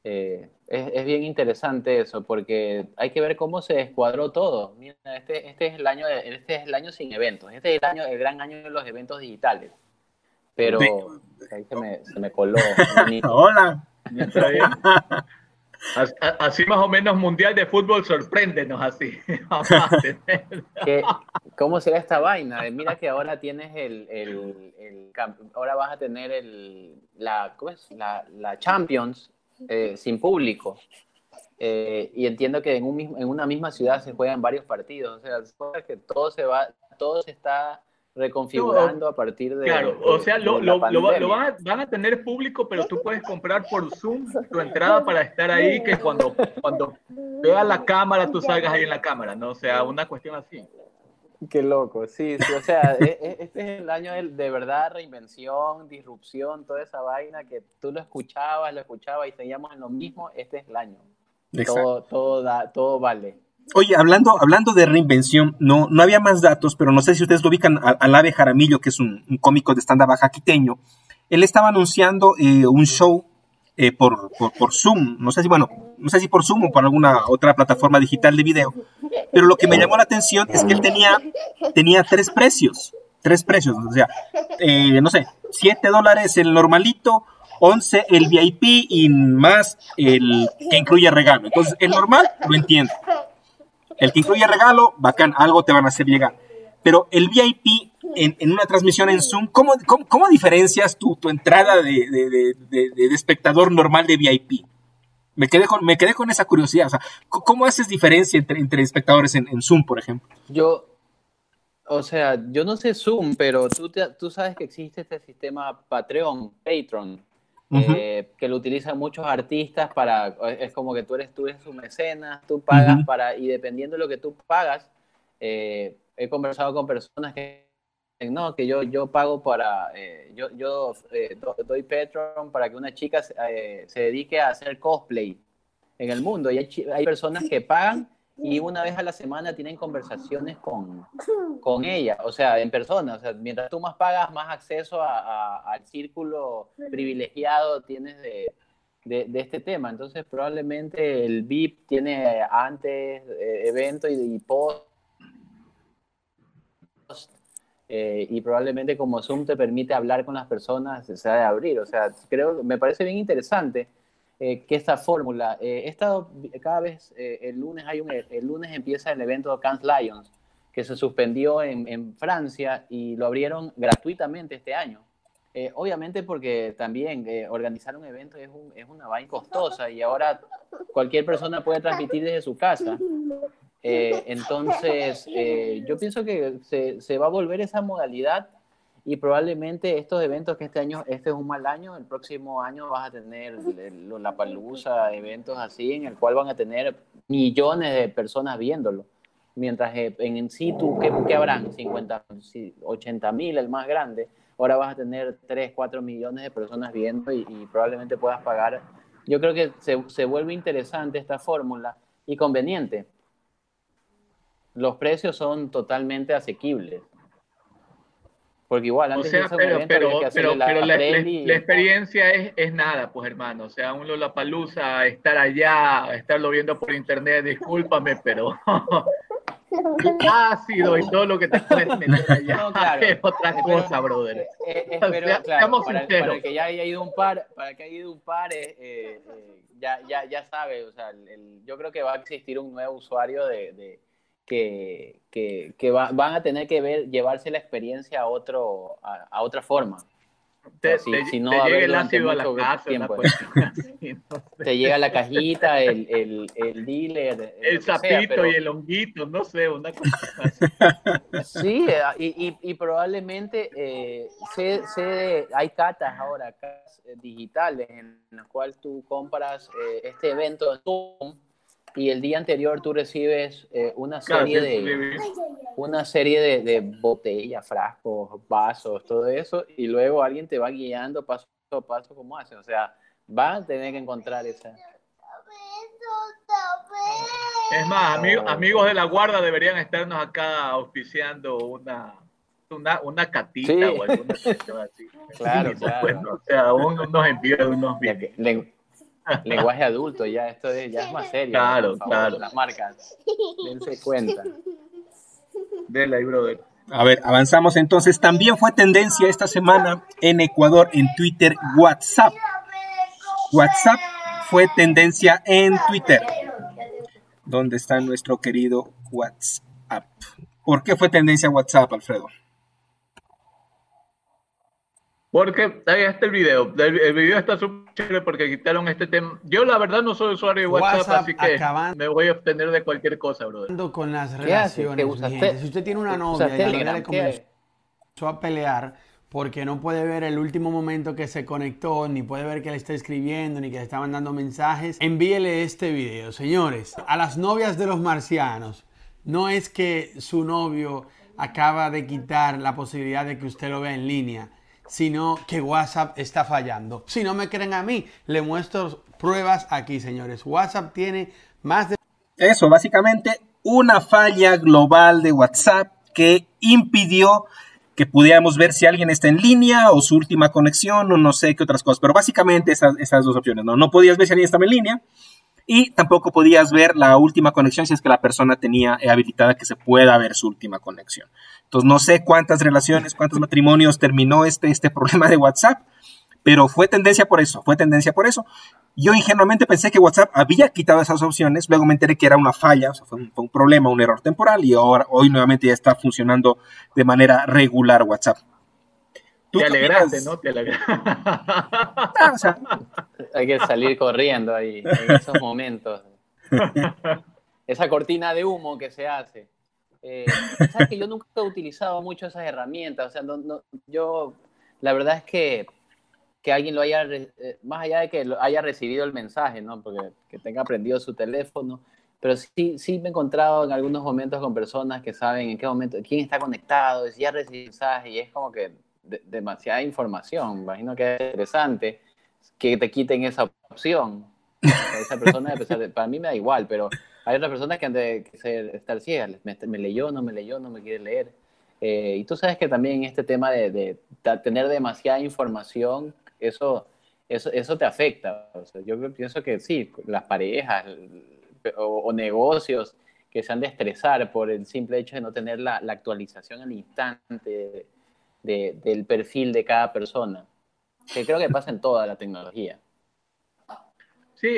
eh, es, bien interesante eso, porque hay que ver cómo se descuadró todo. Mira, este, este, es el año este es el año sin eventos, este es el, año, el gran año de los eventos digitales. Pero ahí se me, se me coló. Hola. Así más o menos Mundial de Fútbol, sorpréndenos así. ¿Cómo será esta vaina? Mira que ahora tienes el, el, el ahora vas a tener el, la, ¿cómo es? La, la Champions eh, sin público. Eh, y entiendo que en, un en, una misma ciudad se juegan varios partidos. O sea, que todo se va, todo se está reconfigurando a partir de. Claro, o sea, lo, lo, van, a, tener público, pero tú puedes comprar por Zoom tu entrada para estar ahí, que cuando, cuando veas la cámara, tú salgas ahí en la cámara, ¿no? O sea, una cuestión así. Qué loco, sí, sí, o sea, e, e, este es el año de, verdad, reinvención, disrupción, toda esa vaina que tú lo escuchabas, lo escuchabas y seguíamos en lo mismo, este es el año. Todo, todo, da, todo vale. Oye, hablando, hablando de reinvención, no, no había más datos, pero no sé si ustedes lo ubican al Ave Jaramillo, que es un, cómico de stand-up bajaquiteño. Él estaba anunciando eh, un show eh, por, por, Zoom, no sé si, bueno, no sé si por Zoom o por alguna otra plataforma digital de video, pero lo que me llamó la atención es que él tenía, tenía tres precios, tres precios, o sea, eh, no sé, 7 dólares el normalito, 11 el VIP y más el que incluye regalo. Entonces, el normal lo entiendo. El que incluye regalo, bacán, algo te van a hacer llegar. Pero el VIP en, una transmisión en Zoom, ¿cómo, cómo, diferencias tu, tu entrada de, espectador normal de VIP? Me quedé con, me quedé con esa curiosidad. O sea, ¿cómo haces diferencia entre, entre espectadores en, Zoom, por ejemplo? Yo, o sea, yo no sé Zoom, pero tú, tú sabes que existe este sistema Patreon, Patreon, eh, que lo utilizan muchos artistas para, es como que tú eres, tú eres su mecenas, tú pagas para, y dependiendo de lo que tú pagas, eh, he conversado con personas que no, que yo, yo pago para, eh, yo, yo doy Patreon para que una chica se, dedique a hacer cosplay en el mundo. Y hay, hay personas que pagan y una vez a la semana tienen conversaciones con, con ella, o sea, en persona. O sea, mientras tú más pagas, más acceso a, al círculo privilegiado tienes de, de, este tema. Entonces, probablemente el VIP tiene antes eh, evento y, post. Eh, y probablemente como Zoom te permite hablar con las personas, se ha de abrir. O sea, creo, me parece bien interesante eh, que esta fórmula. Eh, he estado cada vez, eh, el, lunes hay un, el lunes empieza el evento Cannes Lions, que se suspendió en, en, Francia y lo abrieron gratuitamente este año. obviamente porque también organizar un evento es, un, es una vaina costosa y ahora cualquier persona puede transmitir desde su casa. entonces, yo pienso que se, se va a volver esa modalidad y probablemente estos eventos que este año, este es un mal año, el próximo año vas a tener la palusa, eventos así, en el cual van a tener millones de personas viéndolo. Mientras en situ, ¿qué, qué habrán? 50, 80 mil, el más grande. Ahora vas a tener 3, 4 millones de personas viendo y, y probablemente puedas pagar. Yo creo que se, se vuelve interesante esta fórmula y conveniente. Los precios son totalmente asequibles. Porque igual, antes o sea, pero, pero, pero, la, pero la, experiencia es, es, nada, pues hermano. O sea, un Lollapalooza, estar allá, estarlo viendo por internet, discúlpame, pero ácido y todo lo que te puedes meter allá no, claro. es otra cosa, brother. Eh, eh, o sea, claro, para, para, que ya haya ido un par, para que haya ido un par, eh, eh, ya, ya, ya sabe, o sea, el, yo creo que va a existir un nuevo usuario de, de que, que, que van a tener que ver, llevarse la experiencia a, otro, a, otra forma. Te, si, si no te llega el ácido a la casa, te llega la cajita, el, el, el dealer. El sapito y el honguito, no sé, una cosa así. Sí, eh, y, y, y probablemente eh, sé, sé, hay catas ahora, catas digitales, en las cuales tú compras eh, este evento en Zoom y el día anterior tú recibes eh, una serie de una serie de, de, botellas, frascos, vasos, todo eso, y luego alguien te va guiando paso a paso cómo hace. O sea, va a tener que encontrar esa. Es más, amigos, de la guarda deberían estarnos acá auspiciando una, una, una catita o alguna cosa así. Claro, claro. o sea, uno nos envía unos bien lenguaje adulto, ya esto es, ya es más serio. Claro, claro. Las marcas, dense cuenta. Dele ahí, brother. A ver, avanzamos entonces. También fue tendencia esta semana en Ecuador, en Twitter, WhatsApp. WhatsApp fue tendencia en Twitter. ¿Dónde está nuestro querido WhatsApp? ¿Por qué fue tendencia WhatsApp, Alfredo? Porque ahí está el video. El, video está súper chévere porque quitaron este tema. Yo la verdad no soy usuario de WhatsApp, así que me voy a obtener de cualquier cosa, brother. Con las relaciones. Si usted tiene una novia y le comenzó a pelear porque no puede ver el último momento que se conectó, ni puede ver que le está escribiendo, ni que le está mandando mensajes, envíele este video. Señores, a las novias de los marcianos, no es que su novio acaba de quitar la posibilidad de que usted lo vea en línea sino que WhatsApp está fallando. Si no me creen a mí, le muestro pruebas aquí, señores. WhatsApp tiene más de... Eso, básicamente una falla global de WhatsApp que impidió que pudiéramos ver si alguien está en línea o su última conexión o no sé qué otras cosas, pero básicamente esas, dos opciones, ¿no? No podías ver si alguien estaba en línea y tampoco podías ver la última conexión si es que la persona tenía habilitada que se pueda ver su última conexión. Entonces no sé cuántas relaciones, cuántos matrimonios terminó este, este problema de WhatsApp, pero fue tendencia por eso, fue tendencia por eso. Yo ingenuamente pensé que WhatsApp había quitado esas opciones, luego me enteré que era una falla, o sea, fue, un, problema, un error temporal y ahora hoy nuevamente ya está funcionando de manera regular WhatsApp. Te alegraste, ¿no? Te alegraste. Ah, o sea, hay que salir corriendo ahí en esos momentos. Esa cortina de humo que se hace. Eh, ¿Sabes que yo nunca he utilizado mucho esas herramientas? O sea, yo, la verdad es que que alguien lo haya, eh, más allá de que lo haya recibido el mensaje, ¿no? Porque que tenga prendido su teléfono, pero sí, sí me he encontrado en algunos momentos con personas que saben en qué momento, quién está conectado, si ya recibido mensaje, y es como que demasiada información. Imagino que es interesante que te quiten esa opción. Esa persona, para mí me da igual, pero hay otras personas que han de estar ciegas. Me, leyó, no me leyó, no me quiere leer. Eh, y tú sabes que también este tema de, tener demasiada información, eso, eso, eso te afecta. yo pienso que sí, las parejas o, negocios que se han de estresar por el simple hecho de no tener la actualización al instante del perfil de cada persona, que creo que pasa en toda la tecnología. Sí,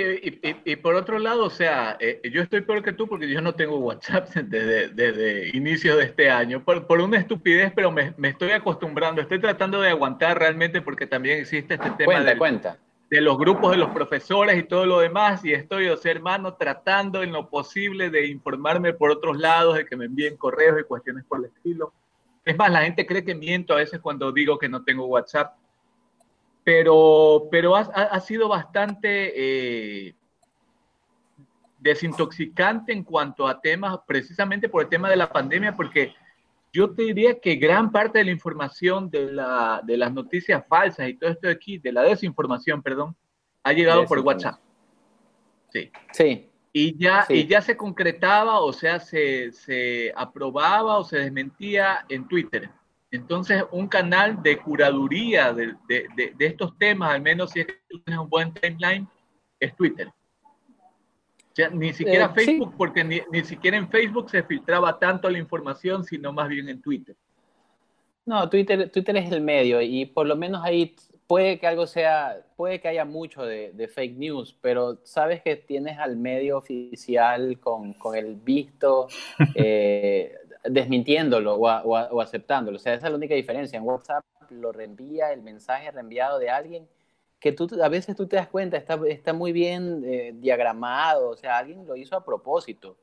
y, por otro lado, o sea, eh, yo estoy peor que tú porque yo no tengo WhatsApp desde, desde inicio de este año, por, por una estupidez, pero me, me, estoy acostumbrando, estoy tratando de aguantar realmente porque también existe este tema de, cuenta. de los grupos de los profesores y todo lo demás, y estoy, o sea, hermano, tratando en lo posible de informarme por otros lados, de que me envíen correos y cuestiones por el estilo. Es más, la gente cree que miento a veces cuando digo que no tengo WhatsApp, pero, pero ha, ha sido bastante eh, desintoxicante en cuanto a temas, precisamente por el tema de la pandemia, porque yo te diría que gran parte de la información de, la, de las noticias falsas y todo esto de aquí, de la desinformación, perdón, ha llegado por WhatsApp. Sí. Sí y ya, y ya se concretaba, o sea, se, se, aprobaba o se desmentía en Twitter. Entonces, un canal de curaduría de, de, de, estos temas, al menos si es que tú tienes un buen timeline, es Twitter. O sea, ni siquiera eh, Facebook, porque ni, ni, siquiera en Facebook se filtraba tanto la información, sino más bien en Twitter. No, Twitter, Twitter es el medio y por lo menos ahí puede que algo sea, puede que haya mucho de, fake news, pero sabes que tienes al medio oficial con, con el visto eh, desmintiéndolo o, o, aceptándolo. O sea, esa es la única diferencia. En WhatsApp lo reenvía el mensaje reenviado de alguien que tú a veces tú te das cuenta, está, está muy bien eh, diagramado, o sea, alguien lo hizo a propósito.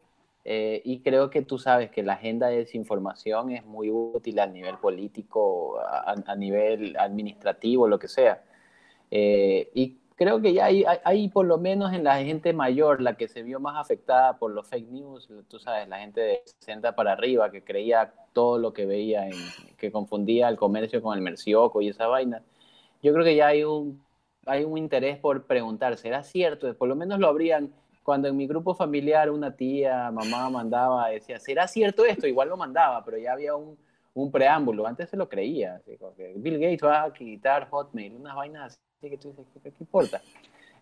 Eh, y creo que tú sabes que la agenda de desinformación es muy útil a nivel político, a, nivel administrativo, lo que sea. Eh, y creo que ya hay, hay, por lo menos en la gente mayor, la que se vio más afectada por los fake news, tú sabes, la gente de 60 para arriba que creía todo lo que veía, en, que confundía el comercio con el mercioco y esa vaina. Yo creo que ya hay un, hay un interés por preguntar, ¿será cierto? Por lo menos lo habrían cuando en mi grupo familiar una tía, mamá mandaba, decía, ¿será cierto esto? Igual lo mandaba, pero ya había un, un preámbulo. Antes se lo creía. Bill Gates va a quitar Hotmail, unas vainas que tú dices, ¿qué, importa?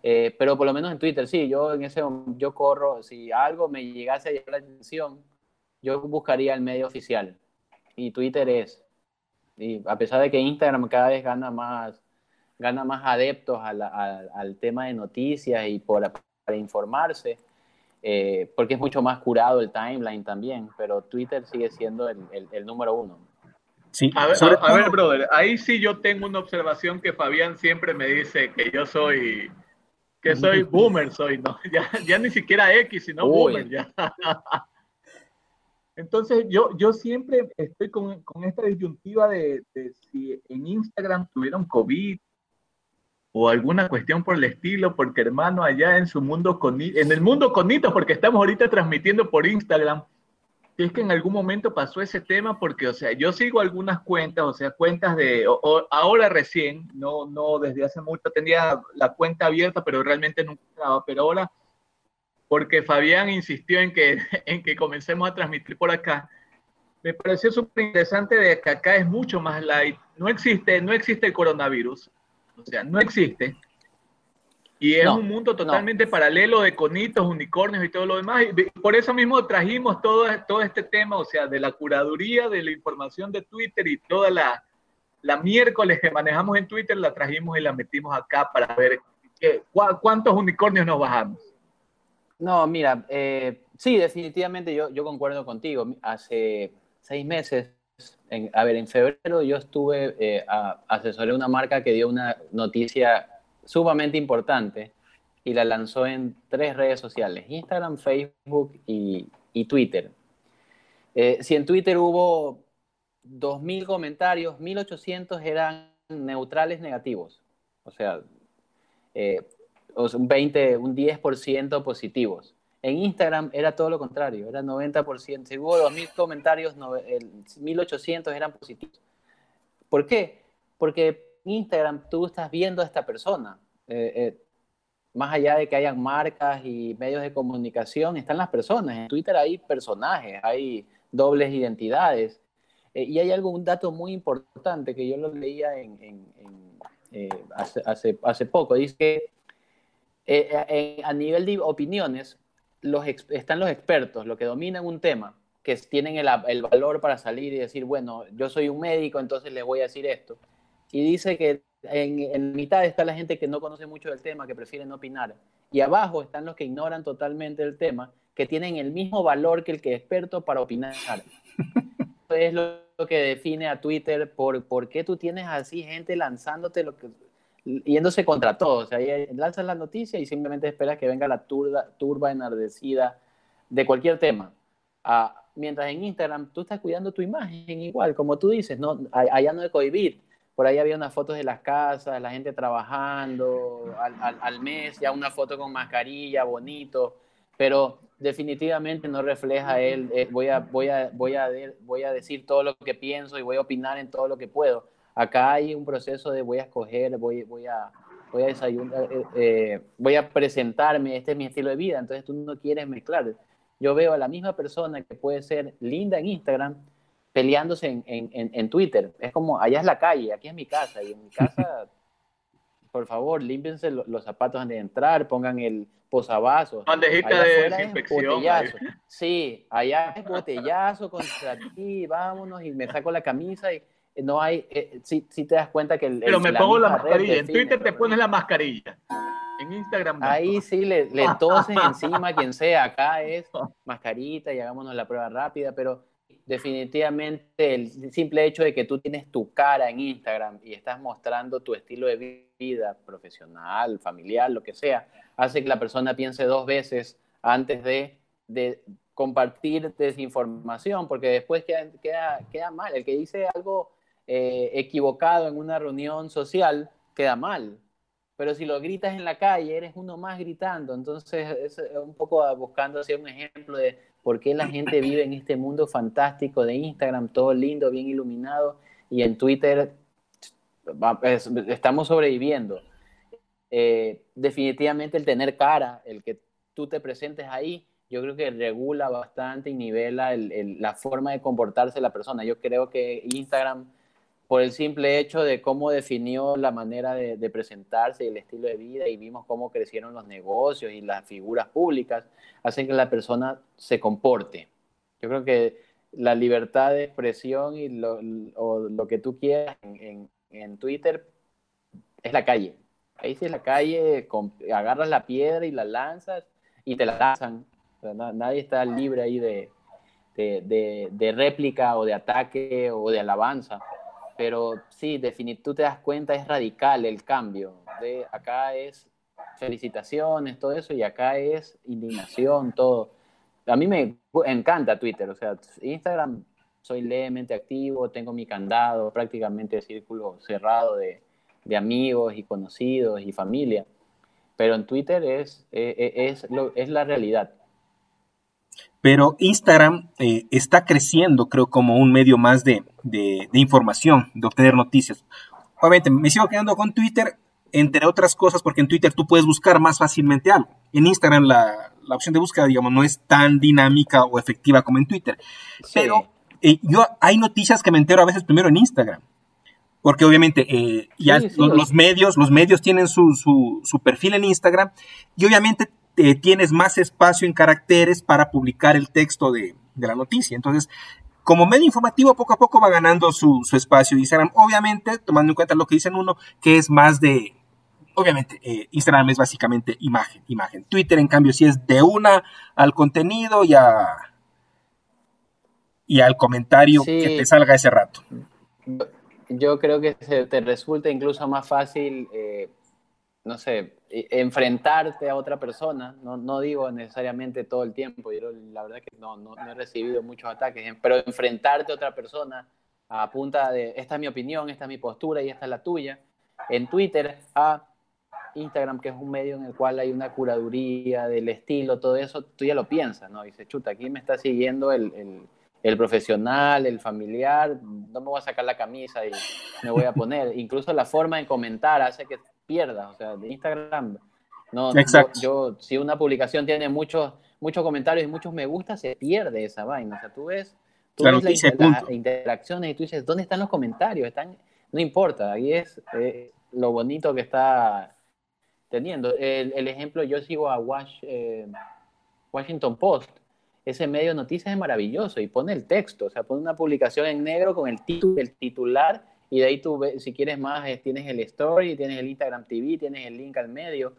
Eh, pero por lo menos en Twitter, sí, yo en ese yo corro, si algo me llegase a llamar la atención, yo buscaría el medio oficial. Y Twitter es. Y a pesar de que Instagram cada vez gana más, gana más adeptos al tema de noticias y por, para informarse, eh, porque es mucho más curado el timeline también, pero Twitter sigue siendo el, el, número uno. Sí. A ver, a, ver, brother, ahí sí yo tengo una observación que Fabián siempre me dice que yo soy, que soy boomer, soy, ¿no? Ya, ya ni siquiera X, sino boomer, ya. Entonces yo, yo siempre estoy con, con esta disyuntiva de, de, si en Instagram tuvieron COVID o alguna cuestión por el estilo, porque hermano, allá en su mundo con en el mundo conito, porque estamos ahorita transmitiendo por Instagram, es que en algún momento pasó ese tema, porque, o sea, yo sigo algunas cuentas, o sea, cuentas de, ahora recién, no, no desde hace mucho, tenía la cuenta abierta, pero realmente nunca estaba, pero ahora, porque Fabián insistió en que, en que comencemos a transmitir por acá, me pareció súper interesante de que acá es mucho más light. No existe, no existe el coronavirus. O sea, no existe. Y es un mundo totalmente paralelo de conitos, unicornios y todo lo demás. Y por eso mismo trajimos todo, todo este tema, o sea, de la curaduría de la información de Twitter y toda la, la miércoles que manejamos en Twitter, la trajimos y la metimos acá para ver qué, cuántos unicornios nos bajamos. No, mira, eh, sí, definitivamente yo, yo concuerdo contigo. Hace seis meses, en, a ver, en febrero yo estuve, eh, a, asesoré una marca que dio una noticia sumamente importante y la lanzó en tres redes sociales, Instagram, Facebook y, Twitter. Eh, si en Twitter hubo 2.000 comentarios, 1.800 eran neutrales negativos, o sea, eh, un 20, un 10% positivos. En Instagram era todo lo contrario, era 90%. Si hubo 2.000 comentarios, 1.800 eran positivos. ¿Por qué? Porque Instagram tú estás viendo a esta persona. Eh, eh, más allá de que hayan marcas y medios de comunicación, están las personas. En Twitter hay personajes, hay dobles identidades. Eh, y hay algún dato muy importante que yo lo leía en, hace, poco. Dice que a nivel de opiniones, están los expertos, los que dominan un tema, que tienen el, valor para salir y decir, bueno, yo soy un médico, entonces les voy a decir esto. Y dice que en, en mitad está la gente que no conoce mucho del tema, que prefieren opinar. Y abajo están los que ignoran totalmente el tema, que tienen el mismo valor que el que es experto para opinar. es lo, que define a Twitter, por, por qué tú tienes así gente lanzándote lo que yéndose contra todo. O sea, lanzas la noticia y simplemente esperas que venga la turba, turba enardecida de cualquier tema. Ah, mientras en Instagram tú estás cuidando tu imagen igual, como tú dices, no, allá no de cohibir. Por ahí había unas fotos de las casas, la gente trabajando al, al, mes, ya una foto con mascarilla, bonito, pero definitivamente no refleja él. Eh, voy, a, voy, a, voy, a, voy a decir todo lo que pienso y voy a opinar en todo lo que puedo Acá hay un proceso de voy a escoger, voy, voy a, voy a desayunar, eh, eh, voy a presentarme, este es mi estilo de vida, entonces tú no quieres mezclar. Yo veo a la misma persona que puede ser linda en Instagram peleándose en, en, en Twitter. Es como, allá es la calle, aquí es mi casa, y en mi casa, por favor, límpiense los, zapatos antes de entrar, pongan el posavasos. Bandejita de desinfección. Sí, allá es botellazo contra ti, vámonos, y me saco la camisa y no hay, eh, si, te das cuenta que... El, Pero me pongo la mascarilla, en Twitter te pones la mascarilla, en Instagram... Ahí sí le, le toses encima a quien sea, acá es mascarita y hagámonos la prueba rápida, pero definitivamente el simple hecho de que tú tienes tu cara en Instagram y estás mostrando tu estilo de vida profesional, familiar, lo que sea, hace que la persona piense dos veces antes de, de compartir desinformación, porque después queda, queda, queda mal. El que dice algo eh, equivocado en una reunión social, queda mal. Pero si lo gritas en la calle, eres uno más gritando. Entonces, es un poco buscando hacer un ejemplo de por qué la gente vive en este mundo fantástico de Instagram, todo lindo, bien iluminado, y en Twitter estamos sobreviviendo. Eh, definitivamente el tener cara, el que tú te presentes ahí, yo creo que regula bastante y nivela la forma de comportarse la persona. Yo creo que Instagram por el simple hecho de cómo definió la manera de, presentarse y el estilo de vida y vimos cómo crecieron los negocios y las figuras públicas, hacen que la persona se comporte. Yo creo que la libertad de expresión y lo, lo que tú quieras en, en, Twitter es la calle. Ahí sí es la calle, agarras la piedra y la lanzas y te la lanzan. nadie está libre ahí de, de, de réplica o de ataque o de alabanza pero sí, tú te das cuenta, es radical el cambio. De acá es felicitaciones, todo eso, y acá es indignación, todo. A mí me encanta Twitter, o sea, Instagram soy levemente activo, tengo mi candado, prácticamente círculo cerrado de, de amigos y conocidos y familia, pero en Twitter es, e, e, es, lo, es la realidad. Pero Instagram eh, está creciendo, creo, como un medio más de, información, de obtener noticias. Obviamente, me sigo quedando con Twitter, entre otras cosas, porque en Twitter tú puedes buscar más fácilmente algo. En Instagram la, opción de búsqueda, digamos, no es tan dinámica o efectiva como en Twitter. Pero eh, yo hay noticias que me entero a veces primero en Instagram. Porque obviamente eh, ya los, medios, los medios tienen su, su, perfil en Instagram y obviamente eh, tienes más espacio en caracteres para publicar el texto de, de, la noticia. Entonces, como medio informativo, poco a poco va ganando su, su espacio Instagram. Obviamente, tomando en cuenta lo que dicen uno, que es más de, obviamente, eh, Instagram es básicamente imagen, imagen. Twitter, en cambio, sí es de una al contenido y, a, y al comentario que te salga ese rato. Yo creo que te resulta incluso más fácil, eh, no sé, enfrentarte a otra persona. No, no, digo necesariamente todo el tiempo, yo la verdad que no, no, no he recibido muchos ataques, pero enfrentarte a otra persona a punta de esta es mi opinión, esta es mi postura y esta es la tuya. En Twitter, a Instagram, que es un medio en el cual hay una curaduría del estilo, todo eso, tú ya lo piensas, ¿no? Dices, chuta, aquí me está siguiendo el, el, el, profesional, el familiar, no me voy a sacar la camisa y me voy a poner. Incluso la forma de comentar hace que pierdas, o sea, de Instagram. No, Exacto. Yo, si una publicación tiene muchos, muchos comentarios y muchos me gusta, se pierde esa vaina. O sea, tú ves, tú ves las interacciones y tú dices, ¿dónde están los comentarios? Están, no importa, ahí es eh, lo bonito que está teniendo. El, ejemplo, yo sigo a eh, Washington Post. Ese medio de noticias es maravilloso y pone el texto, o sea, pone una publicación en negro con el título, el titular y de ahí tú, si quieres más, tienes el story, tienes el Instagram TV, tienes el link al medio.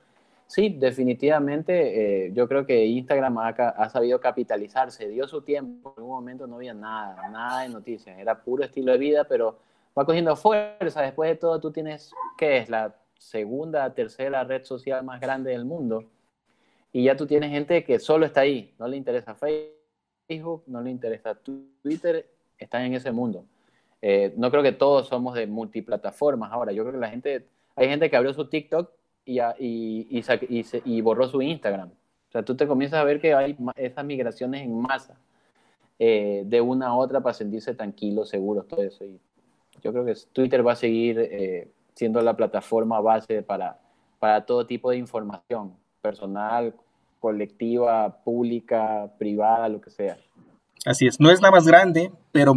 Sí, definitivamente, eh, yo creo que Instagram ha, ha, sabido capitalizarse, dio su tiempo, en un momento no había nada, nada de noticias, era puro estilo de vida, pero va cogiendo fuerza, después de todo tú tienes, ¿qué es? La segunda, tercera red social más grande del mundo. Y ya tú tienes gente que solo está ahí, no le interesa Facebook, no le interesa Twitter, están en ese mundo. Eh, no creo que todos somos de multiplataformas ahora. Yo creo que la gente, hay gente que abrió su TikTok y, y, y, borró su Instagram. O sea, tú te comienzas a ver que hay esas migraciones en masa eh, de una a otra para sentirse tranquilos, seguros, todo eso. Y yo creo que Twitter va a seguir eh, siendo la plataforma base para, para todo tipo de información, personal, colectiva, pública, privada, lo que sea. Así es, no es la más grande, pero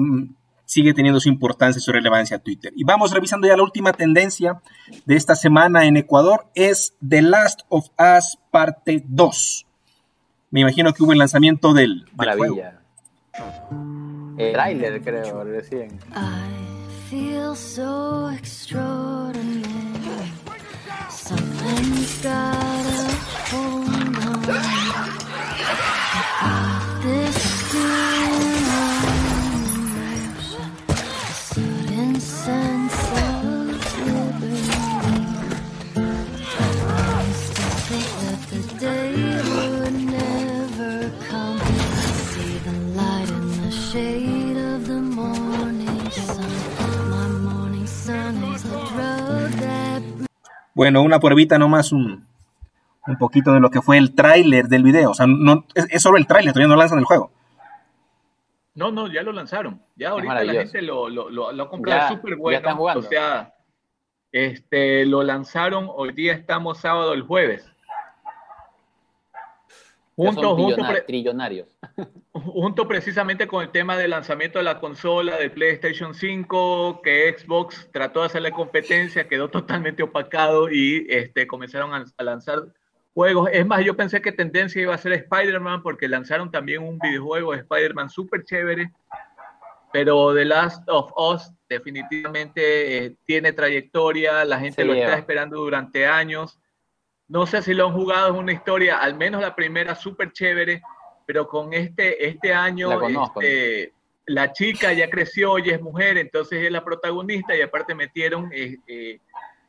sigue teniendo su importancia y su relevancia Twitter. Y vamos revisando ya la última tendencia de esta semana en Ecuador, es The Last of Us parte 2. Me imagino que hubo el lanzamiento del, Maravilla. El trailer, creo, recién. feel so extraordinary. Something's got a hold on This Bueno, una pruebita nomás, un, un poquito de lo que fue el tráiler del video. O sea, no, es, solo el tráiler, todavía no lanzan el juego. No, no, ya lo lanzaron. Ya ahorita la gente lo, lo, lo, ha comprado súper bueno. O sea, este, lo lanzaron, hoy día estamos sábado el jueves. Junto, junto, trillonarios. junto precisamente con el tema del lanzamiento de la consola de PlayStation 5, que Xbox trató de hacerle competencia, quedó totalmente opacado y este, comenzaron a, lanzar juegos. Es más, yo pensé que tendencia iba a ser Spider-Man porque lanzaron también un videojuego de Spider-Man súper chévere, pero The Last of Us definitivamente eh, tiene trayectoria, la gente lo está esperando durante años no sé si lo han jugado, es una historia, al menos la primera, súper chévere, pero con este, este año la, este, la, chica ya creció y es mujer, entonces es la protagonista y aparte metieron eh, eh,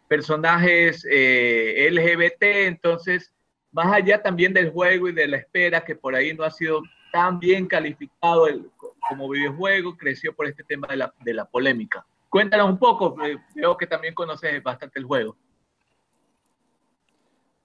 personajes eh, LGBT, entonces más allá también del juego y de la espera, que por ahí no ha sido tan bien calificado el, como videojuego, creció por este tema de la, de la polémica. Cuéntanos un poco, veo que también conoces bastante el juego.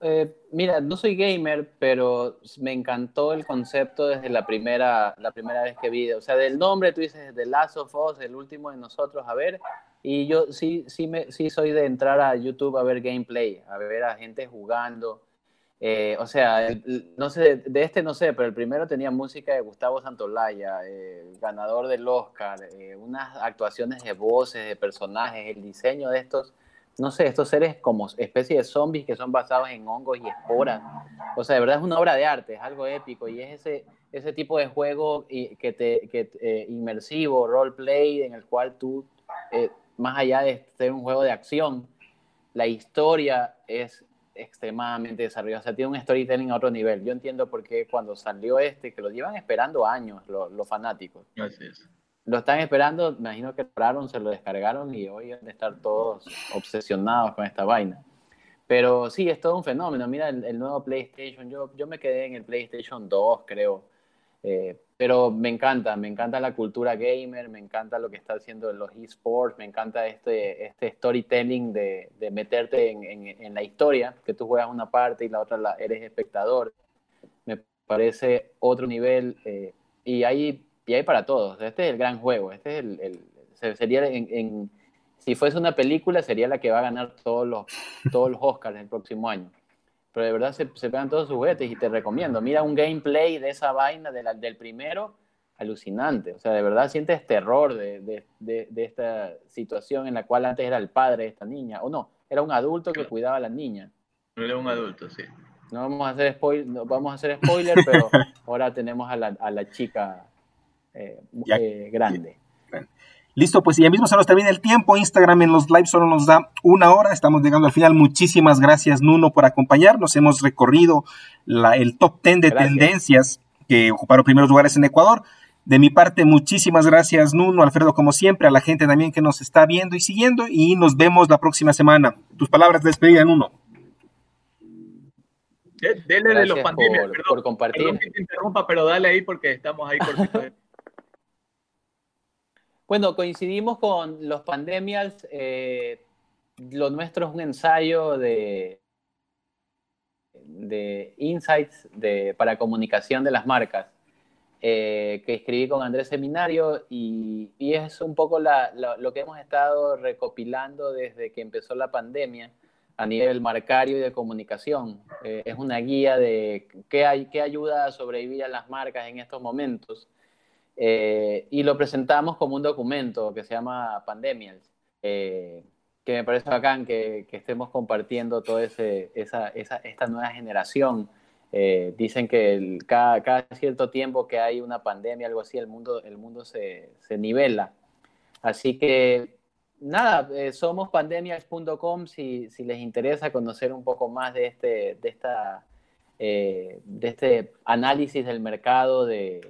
Eh, mira, no soy gamer, pero me encantó el concepto desde la primera, la primera vez que vi. O sea, del nombre tú dices The Last of Us, el último de nosotros, a ver. Y yo sí, sí, me, sí soy de entrar a YouTube a ver gameplay, a ver a gente jugando. Eh, o sea, no sé, de este no sé, pero el primero tenía música de Gustavo Santolaya, eh, ganador del Oscar, eh, unas actuaciones de voces, de personajes, el diseño de estos, no sé, estos seres como especie de zombies que son basados en hongos y esporas. O sea, de verdad es una obra de arte, es algo épico y es ese, ese tipo de juego que te, que, inmersivo, roleplay, en el cual tú, más allá de ser un juego de acción, la historia es extremadamente desarrollado, o sea, tiene un storytelling a otro nivel. Yo entiendo por qué cuando salió este, que lo llevan esperando años los, fanáticos. Lo están esperando, me imagino que compraron, se lo descargaron y hoy han de estar todos obsesionados con esta vaina. Pero sí, es todo un fenómeno. Mira el, nuevo PlayStation, yo, yo me quedé en el PlayStation 2, creo. Eh, pero me encanta, me encanta la cultura gamer, me encanta lo que está haciendo los esports, me encanta este, este storytelling de, de meterte en, en, la historia, que tú juegas una parte y la otra la, eres espectador. Me parece otro nivel eh, y, hay, y hay para todos. Este es el gran juego, este es el, el sería en, si fuese una película sería la que va a ganar todos los, todos los Oscars el próximo año pero de verdad se, se pegan todos sus juguetes y te recomiendo. Mira un gameplay de esa vaina de del primero, alucinante. O sea, de verdad sientes terror de, de, de, esta situación en la cual antes era el padre de esta niña, o no, era un adulto que cuidaba a la niña. Era un adulto, sí. No vamos a hacer spoiler, no vamos a hacer spoiler, pero ahora tenemos a la, a la chica eh, eh, grande. Listo, pues ya mismo se nos termina el tiempo. Instagram en los lives solo nos da una hora. Estamos llegando al final. Muchísimas gracias, Nuno, por acompañarnos. Hemos recorrido el top 10 de tendencias que ocuparon primeros lugares en Ecuador. De mi parte, muchísimas gracias, Nuno, Alfredo, como siempre, a la gente también que nos está viendo y siguiendo. Y nos vemos la próxima semana. Tus palabras de despedida, Nuno. Dele de los pandemias, por, compartir. Perdón que te interrumpa, pero dale ahí porque estamos ahí por Bueno, coincidimos con los pandemias. Eh, lo nuestro es un ensayo de, de insights de, para comunicación de las marcas eh, que escribí con Andrés Seminario y, es un poco lo que hemos estado recopilando desde que empezó la pandemia a nivel marcario y de comunicación. Eh, es una guía de qué, hay, qué ayuda a sobrevivir a las marcas en estos momentos eh, y lo presentamos como un documento que se llama Pandemials, eh, que me parece bacán que, estemos compartiendo toda esa, esta nueva generación. Eh, dicen que cada, cierto tiempo que hay una pandemia, algo así, el mundo, el mundo se, se nivela. Así que nada, somos pandemias.com si, si, les interesa conocer un poco más de este, de esta, de este análisis del mercado de,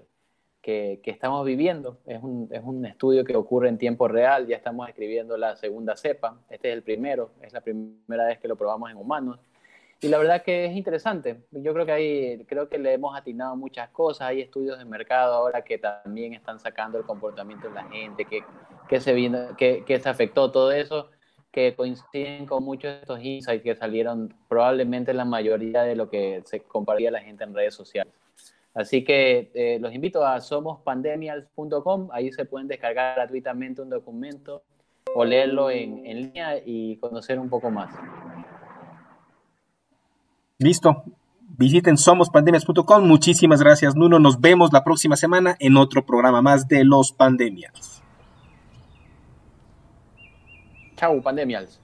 que, estamos viviendo. Es un, es un, estudio que ocurre en tiempo real, ya estamos escribiendo la segunda cepa, este es el primero, es la primera vez que lo probamos en humanos. Y la verdad que es interesante. Yo creo que ahí, creo que le hemos atinado muchas cosas. Hay estudios de mercado ahora que también están sacando el comportamiento de la gente, que, que se, vino, que, que se afectó todo eso, que coinciden con muchos de estos insights que salieron probablemente la mayoría de lo que se compartía la gente en redes sociales. Así que eh, los invito a somospandemials.com, ahí se pueden descargar gratuitamente un documento o leerlo en, en línea y conocer un poco más. Listo. Visiten somospandemias.com. Muchísimas gracias, Nuno. Nos vemos la próxima semana en otro programa más de los pandemias. Chau, pandemials.